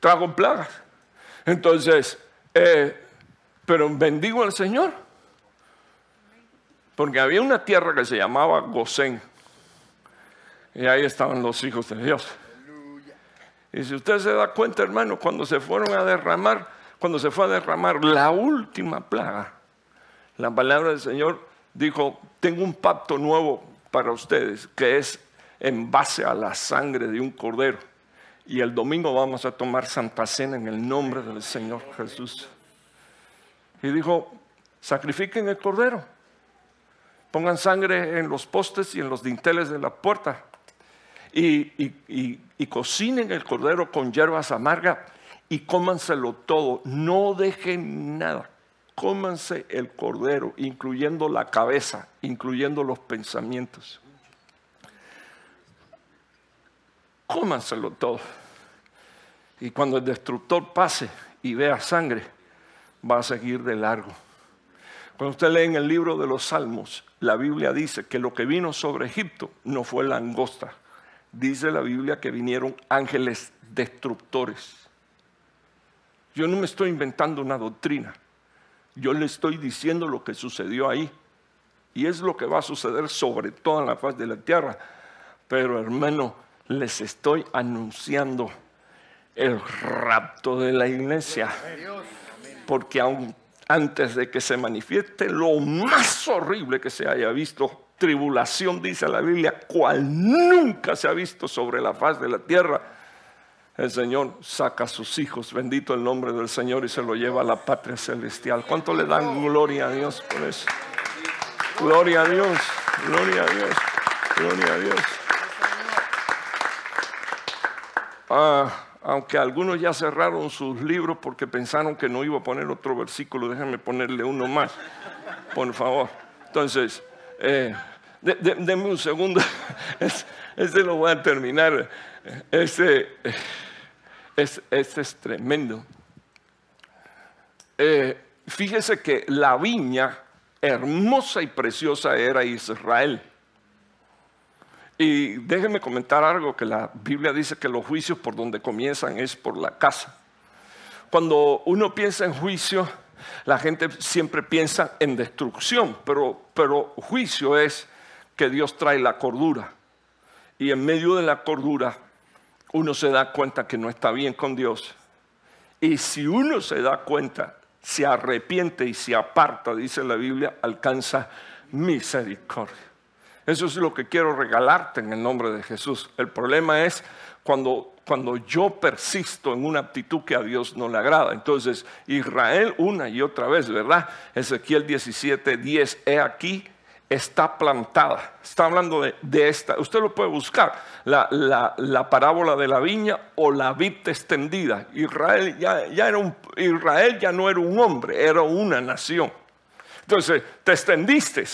Trago plagas. Entonces, eh, pero bendigo al Señor. Porque había una tierra que se llamaba Gosén. Y ahí estaban los hijos de Dios. Y si usted se da cuenta, hermano, cuando se fueron a derramar, cuando se fue a derramar la última plaga, la palabra del Señor dijo, tengo un pacto nuevo para ustedes, que es en base a la sangre de un cordero. Y el domingo vamos a tomar Santa Cena en el nombre del Señor Jesús. Y dijo, sacrifiquen el cordero, pongan sangre en los postes y en los dinteles de la puerta. Y, cocinen el cordero con hierbas amargas y cómanselo todo. No dejen nada. Cómanse el cordero, incluyendo la cabeza, incluyendo los pensamientos. Cómanselo todo. Y cuando el destructor pase y vea sangre, va a seguir de largo. Cuando usted lee en el libro de los Salmos, la Biblia dice que lo que vino sobre Egipto no fue langosta. Dice la Biblia que vinieron ángeles destructores. Yo no me estoy inventando una doctrina. Yo le estoy diciendo lo que sucedió ahí. Y es lo que va a suceder sobre toda la faz de la tierra. Pero hermano, les estoy anunciando el rapto de la iglesia. Porque aún antes de que se manifieste lo más horrible que se haya visto, tribulación, dice la Biblia, cual nunca se ha visto sobre la faz de la tierra, el Señor saca a sus hijos, bendito el nombre del Señor, y se lo lleva a la patria celestial. ¿Cuánto le dan gloria a Dios por eso? Gloria a Dios, gloria a Dios, gloria a Dios. Ah, aunque algunos ya cerraron sus libros porque pensaron que no iba a poner otro versículo, déjenme ponerle uno más, por favor. Entonces, eh, denme un segundo, este lo voy a terminar. Este, este, es tremendo. Eh, fíjese que la viña hermosa y preciosa era Israel. Y déjenme comentar algo que la Biblia dice que los juicios por donde comienzan es por la casa. Cuando uno piensa en juicio, la gente siempre piensa en destrucción, pero, juicio es que Dios trae la cordura. Y en medio de la cordura uno se da cuenta que no está bien con Dios. Y si uno se da cuenta, se arrepiente y se aparta, dice la Biblia, alcanza misericordia. Eso es lo que quiero regalarte en el nombre de Jesús. El problema es cuando, cuando yo persisto en una actitud que a Dios no le agrada. Entonces, Israel una y otra vez, ¿verdad? Ezequiel 17, 10, he aquí, está plantada. Está hablando de, esta. Usted lo puede buscar. La, la, parábola de la viña o la vid extendida. Israel ya, ya era Israel ya no era un hombre, era una nación. Entonces, te extendiste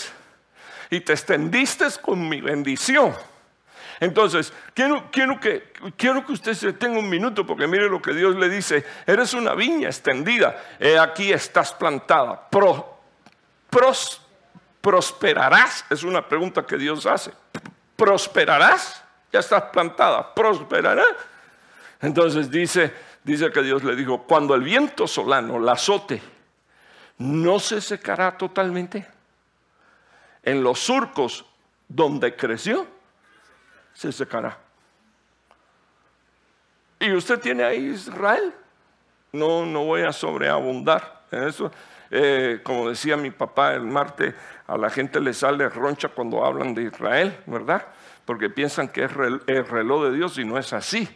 y te extendiste con mi bendición. Entonces, quiero, quiero, que, quiero que usted se tenga un minuto porque mire lo que Dios le dice. Eres una viña extendida. aquí estás plantada. prosperarás. Es una pregunta que Dios hace. ¿Prosperarás? Ya estás plantada. ¿Prosperarás? Entonces dice, dice que Dios le dijo, cuando el viento solano la azote, ¿no se secará totalmente? En los surcos donde creció, se secará. Y usted tiene ahí Israel. No, no voy a sobreabundar en eso. Eh, como decía mi papá el martes, a la gente le sale roncha cuando hablan de Israel, ¿verdad? Porque piensan que es el reloj de Dios y no es así.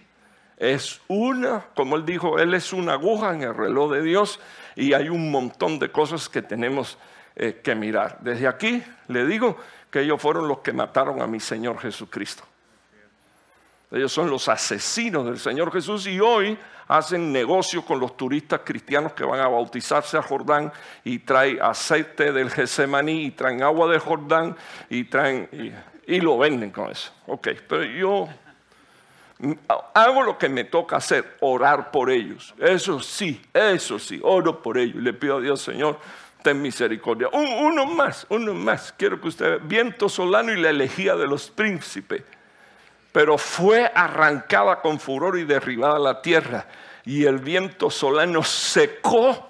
Es una, como él dijo, él es una aguja en el reloj de Dios y hay un montón de cosas que tenemos eh, que mirar. Desde aquí le digo que ellos fueron los que mataron a mi Señor Jesucristo. Ellos son los asesinos del Señor Jesús y hoy hacen negocio con los turistas cristianos que van a bautizarse a Jordán y traen aceite del Getsemaní y traen agua de Jordán y traen y, y lo venden con eso. Ok, pero yo hago lo que me toca hacer, orar por ellos. Eso sí, eso sí, oro por ellos. Le pido a Dios, Señor, ten misericordia. uno más, uno más. Quiero que usted vea. Viento solano y la elegía de los príncipes. Pero fue arrancada con furor y derribada la tierra. Y el viento solano secó.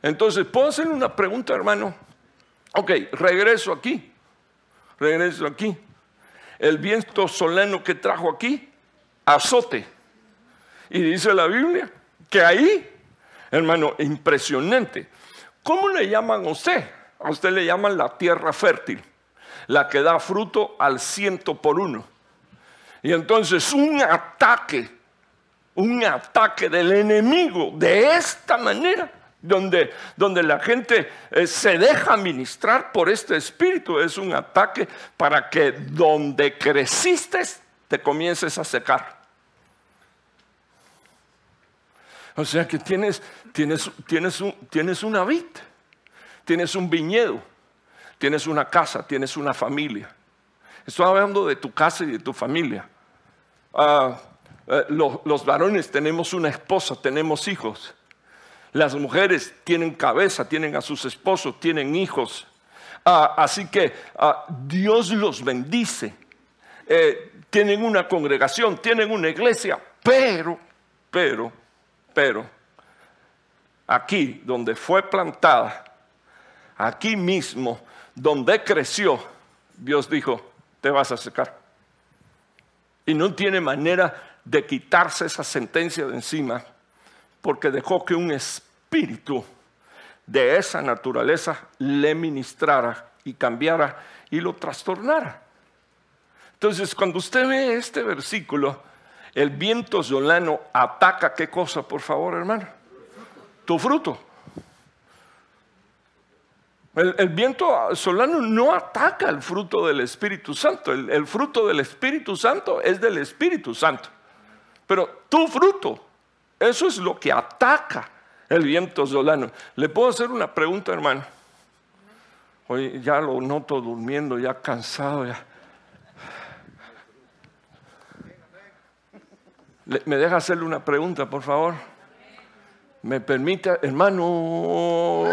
Entonces, ¿puedo hacer una pregunta, hermano? Ok, regreso aquí. Regreso aquí. El viento solano que trajo aquí, azote. Y dice la Biblia que ahí Hermano, impresionante. ¿Cómo le llaman a usted? A usted le llaman la tierra fértil, la que da fruto al ciento por uno. Y entonces un ataque, un ataque del enemigo de esta manera, donde, donde la gente eh, se deja ministrar por este espíritu, es un ataque para que donde creciste te comiences a secar. O sea que tienes, tienes, tienes, un, tienes una vid, tienes un viñedo, tienes una casa, tienes una familia. Estoy hablando de tu casa y de tu familia. Ah, eh, los, varones tenemos una esposa, tenemos hijos. Las mujeres tienen cabeza, tienen a sus esposos, tienen hijos. Ah, así que ah, Dios los bendice. Eh, tienen una congregación, tienen una iglesia, pero, pero, pero aquí donde fue plantada, aquí mismo donde creció, Dios dijo, te vas a secar. Y no tiene manera de quitarse esa sentencia de encima, porque dejó que un espíritu de esa naturaleza le ministrara y cambiara y lo trastornara. Entonces, cuando usted ve este versículo, el viento solano ataca qué cosa, por favor, hermano? Tu fruto. El, viento solano no ataca el fruto del Espíritu Santo. El, fruto del Espíritu Santo es del Espíritu Santo. Pero tu fruto, eso es lo que ataca el viento solano. ¿Le puedo hacer una pregunta, hermano? Hoy ya lo noto durmiendo, ya cansado, ya. ¿Me deja hacerle una pregunta, por favor? ¿Me permite, hermano?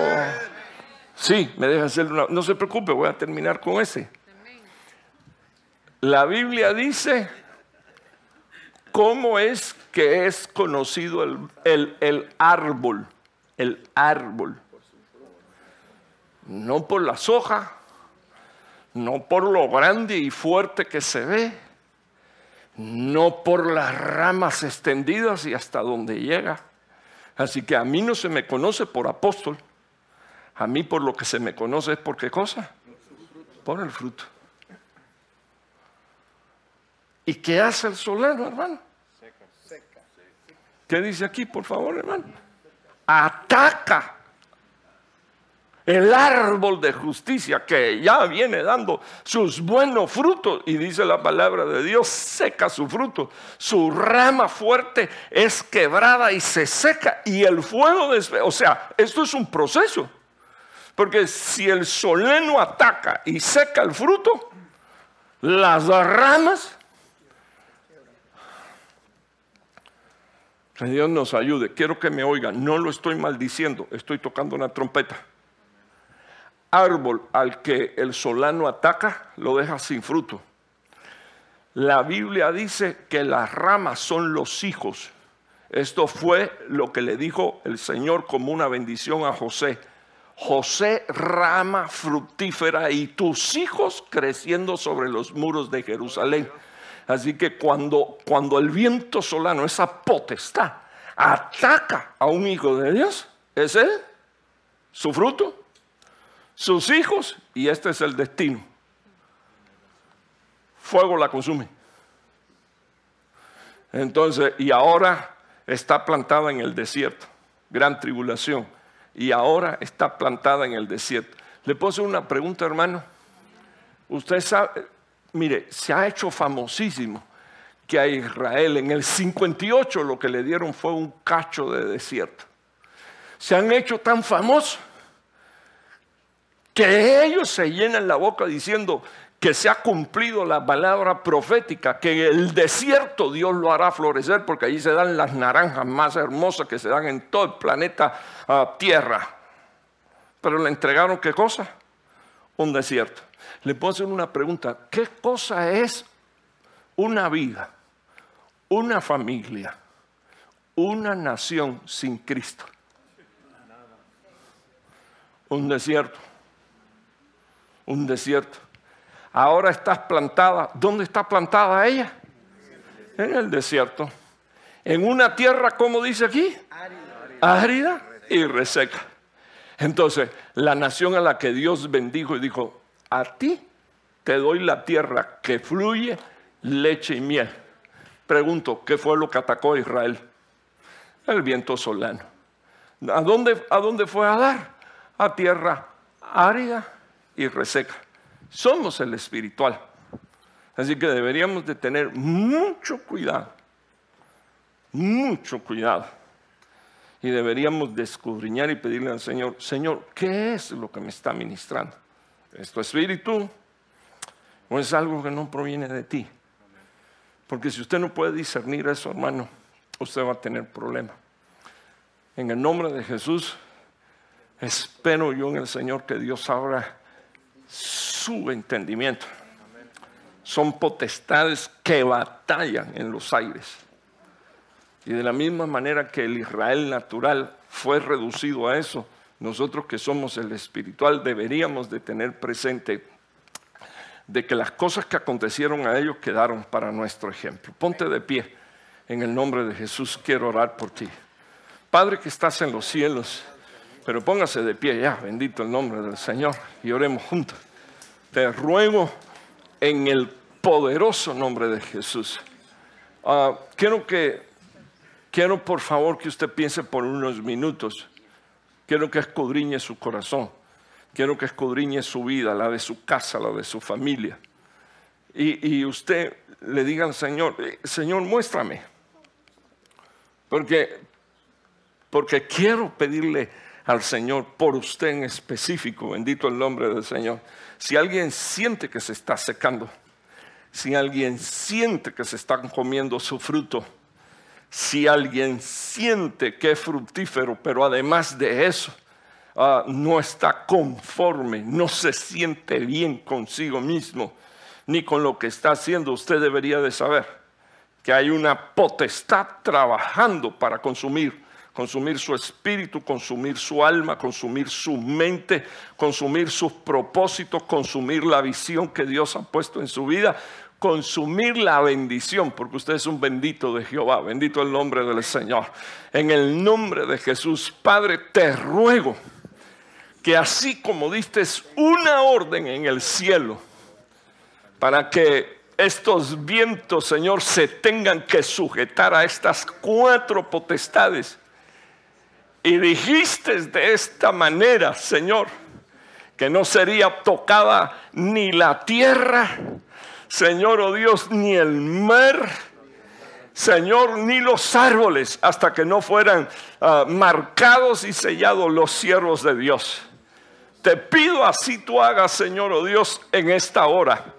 Sí, me deja hacerle una... No se preocupe, voy a terminar con ese. La Biblia dice cómo es que es conocido el, el árbol, el árbol. No por las hojas, no por lo grande y fuerte que se ve, no por las ramas extendidas y hasta donde llega. Así que a mí no se me conoce por apóstol, a mí por lo que se me conoce es por qué cosa? Por el fruto. ¿Y qué hace el solano, hermano? ¿Qué dice aquí, por favor, hermano? Ataca el árbol de justicia que ya viene dando sus buenos frutos. Y dice la palabra de Dios, seca su fruto. Su rama fuerte es quebrada y se seca. Y el fuego, o sea, esto es un proceso. Porque si el soleno ataca y seca el fruto, las ramas... Que Dios nos ayude. Quiero que me oigan. No lo estoy maldiciendo. Estoy tocando una trompeta árbol al que el solano ataca lo deja sin fruto. La Biblia dice que las ramas son los hijos. Esto fue lo que le dijo el Señor como una bendición a José. José, rama fructífera y tus hijos creciendo sobre los muros de Jerusalén. Así que cuando, cuando el viento solano, esa potestad, ataca a un hijo de Dios, es él, su fruto, sus hijos y este es el destino. Fuego la consume. Entonces, y ahora está plantada en el desierto, gran tribulación, y ahora está plantada en el desierto. Le puedo hacer una pregunta, hermano. Usted sabe, mire, se ha hecho famosísimo que a Israel en el 58 lo que le dieron fue un cacho de desierto. Se han hecho tan famosos que ellos se llenan la boca diciendo que se ha cumplido la palabra profética, que el desierto Dios lo hará florecer, porque allí se dan las naranjas más hermosas que se dan en todo el planeta ah, Tierra. Pero le entregaron qué cosa? Un desierto. Le puedo hacer una pregunta, ¿qué cosa es una vida, una familia, una nación sin Cristo? Un desierto un desierto. Ahora estás plantada. ¿Dónde está plantada ella? En el desierto. En una tierra, como dice aquí, árida y reseca. Entonces, la nación a la que Dios bendijo y dijo, a ti te doy la tierra que fluye leche y miel. Pregunto, ¿qué fue lo que atacó a Israel? El viento solano. ¿A dónde, a dónde fue a dar? A tierra árida y reseca. Somos el espiritual. Así que deberíamos de tener mucho cuidado, mucho cuidado. Y deberíamos descubrir y pedirle al Señor, Señor, ¿qué es lo que me está ministrando? ¿Es tu espíritu o es algo que no proviene de ti? Porque si usted no puede discernir eso, hermano, usted va a tener problemas. En el nombre de Jesús, espero yo en el Señor que Dios abra su entendimiento. Son potestades que batallan en los aires. Y de la misma manera que el Israel natural fue reducido a eso, nosotros que somos el espiritual deberíamos de tener presente de que las cosas que acontecieron a ellos quedaron para nuestro ejemplo. Ponte de pie. En el nombre de Jesús quiero orar por ti. Padre que estás en los cielos, pero póngase de pie ya, bendito el nombre del Señor, y oremos juntos. Te ruego en el poderoso nombre de Jesús. Ah, quiero que, quiero por favor que usted piense por unos minutos. Quiero que escudriñe su corazón. Quiero que escudriñe su vida, la de su casa, la de su familia. Y, y usted le diga al Señor, eh, Señor, muéstrame Porque, porque quiero pedirle al Señor por usted en específico, bendito el nombre del Señor. Si alguien siente que se está secando, si alguien siente que se están comiendo su fruto, si alguien siente que es fructífero, pero además de eso, ah, no está conforme, no se siente bien consigo mismo, ni con lo que está haciendo, usted debería de saber que hay una potestad trabajando para consumir consumir su espíritu, consumir su alma, consumir su mente, consumir sus propósitos, consumir la visión que Dios ha puesto en su vida, consumir la bendición, porque usted es un bendito de Jehová, bendito el nombre del Señor. En el nombre de Jesús, Padre, te ruego que así como diste una orden en el cielo, para que estos vientos, Señor, se tengan que sujetar a estas cuatro potestades, y dijiste de esta manera, Señor, que no sería tocada ni la tierra, Señor, oh Dios, ni el mar, Señor, ni los árboles, hasta que no fueran ah, marcados y sellados los siervos de Dios. Te pido así tú hagas, Señor, oh Dios, en esta hora.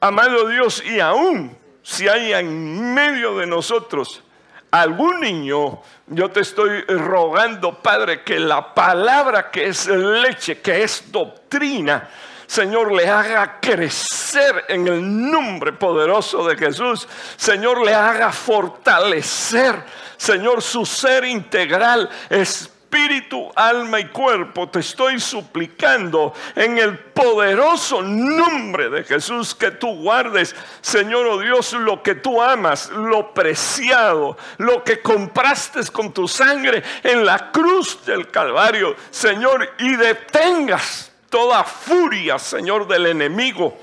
Amado Dios, y aún si hay en medio de nosotros algún niño, yo te estoy rogando, Padre, que la palabra que es leche, que es doctrina, Señor, le haga crecer en el nombre poderoso de Jesús. Señor, le haga fortalecer, Señor, su ser integral. Es espíritu, alma y cuerpo, te estoy suplicando en el poderoso nombre de Jesús que tú guardes, Señor oh Dios, lo que tú amas, lo preciado, lo que compraste con tu sangre en la cruz del Calvario, Señor, y detengas toda furia, Señor, del enemigo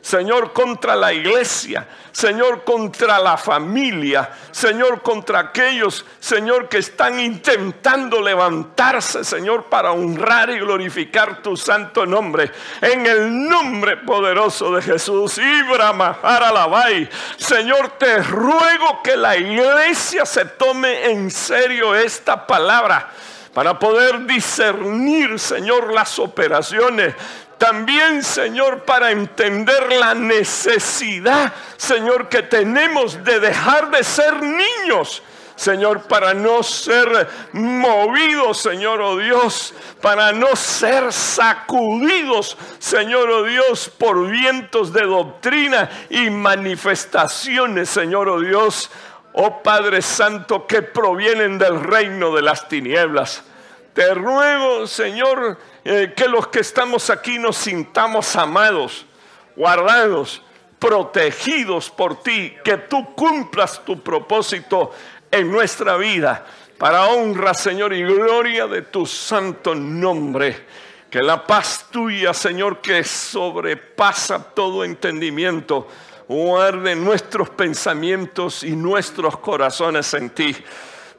Señor, contra la iglesia, Señor, contra la familia, Señor, contra aquellos, Señor, que están intentando levantarse, Señor, para honrar y glorificar tu santo nombre. En el nombre poderoso de Jesús, Ibrahim, Aralabai, Señor, te ruego que la iglesia se tome en serio esta palabra para poder discernir, Señor, las operaciones también, Señor, para entender la necesidad, Señor, que tenemos de dejar de ser niños. Señor, para no ser movidos, Señor, oh Dios, para no ser sacudidos, Señor, oh Dios, por vientos de doctrina y manifestaciones, Señor, oh Dios, oh Padre Santo, que provienen del reino de las tinieblas. Te ruego, Señor, eh, que los que estamos aquí nos sintamos amados, guardados, protegidos por ti, que tú cumplas tu propósito en nuestra vida para honra, Señor, y gloria de tu santo nombre. Que la paz tuya, Señor, que sobrepasa todo entendimiento, guarde nuestros pensamientos y nuestros corazones en ti.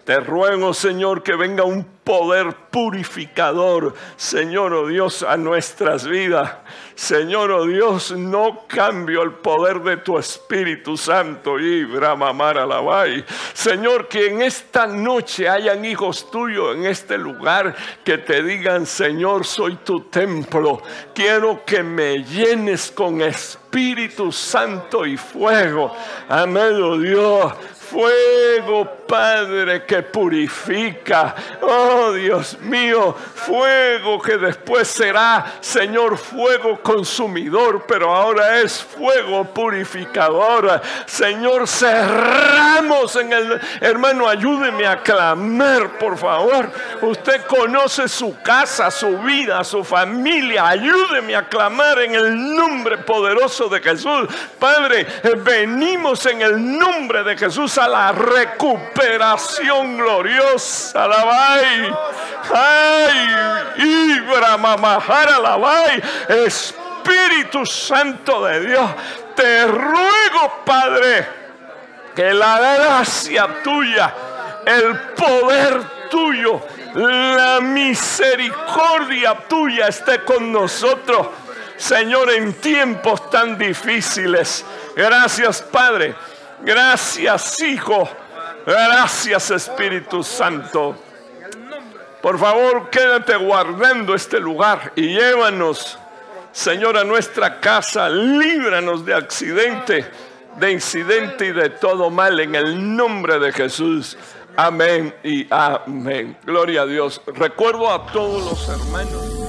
Te ruego, Señor, que venga un poder purificador, Señor, oh Dios, a nuestras vidas. Señor, oh Dios, no cambio el poder de tu Espíritu Santo y Alabai. Señor, que en esta noche hayan hijos tuyos en este lugar que te digan, Señor, soy tu templo. Quiero que me llenes con Espíritu Santo y fuego. Amado Dios, fuego, Padre, que purifica. Oh, Dios mío, fuego que después será, Señor, fuego consumidor, pero ahora es fuego purificador. Señor, cerramos en el... Hermano, ayúdeme a clamar, por favor. Usted conoce su casa, su vida, su familia. Ayúdeme a clamar en el nombre poderoso de Jesús. Padre, venimos en el nombre de Jesús la recuperación gloriosa. Alabai. Ay, Ibra Alabai. Espíritu Santo de Dios, te ruego, Padre, que la gracia tuya, el poder tuyo, la misericordia tuya esté con nosotros. Señor, en tiempos tan difíciles. Gracias, Padre Gracias, Hijo. Gracias Espíritu Santo. Por favor, quédate guardando este lugar y llévanos, Señor, a nuestra casa. Líbranos de accidente, de incidente y de todo mal en el nombre de Jesús. Amén y amén. Gloria a Dios. Recuerdo a todos los hermanos.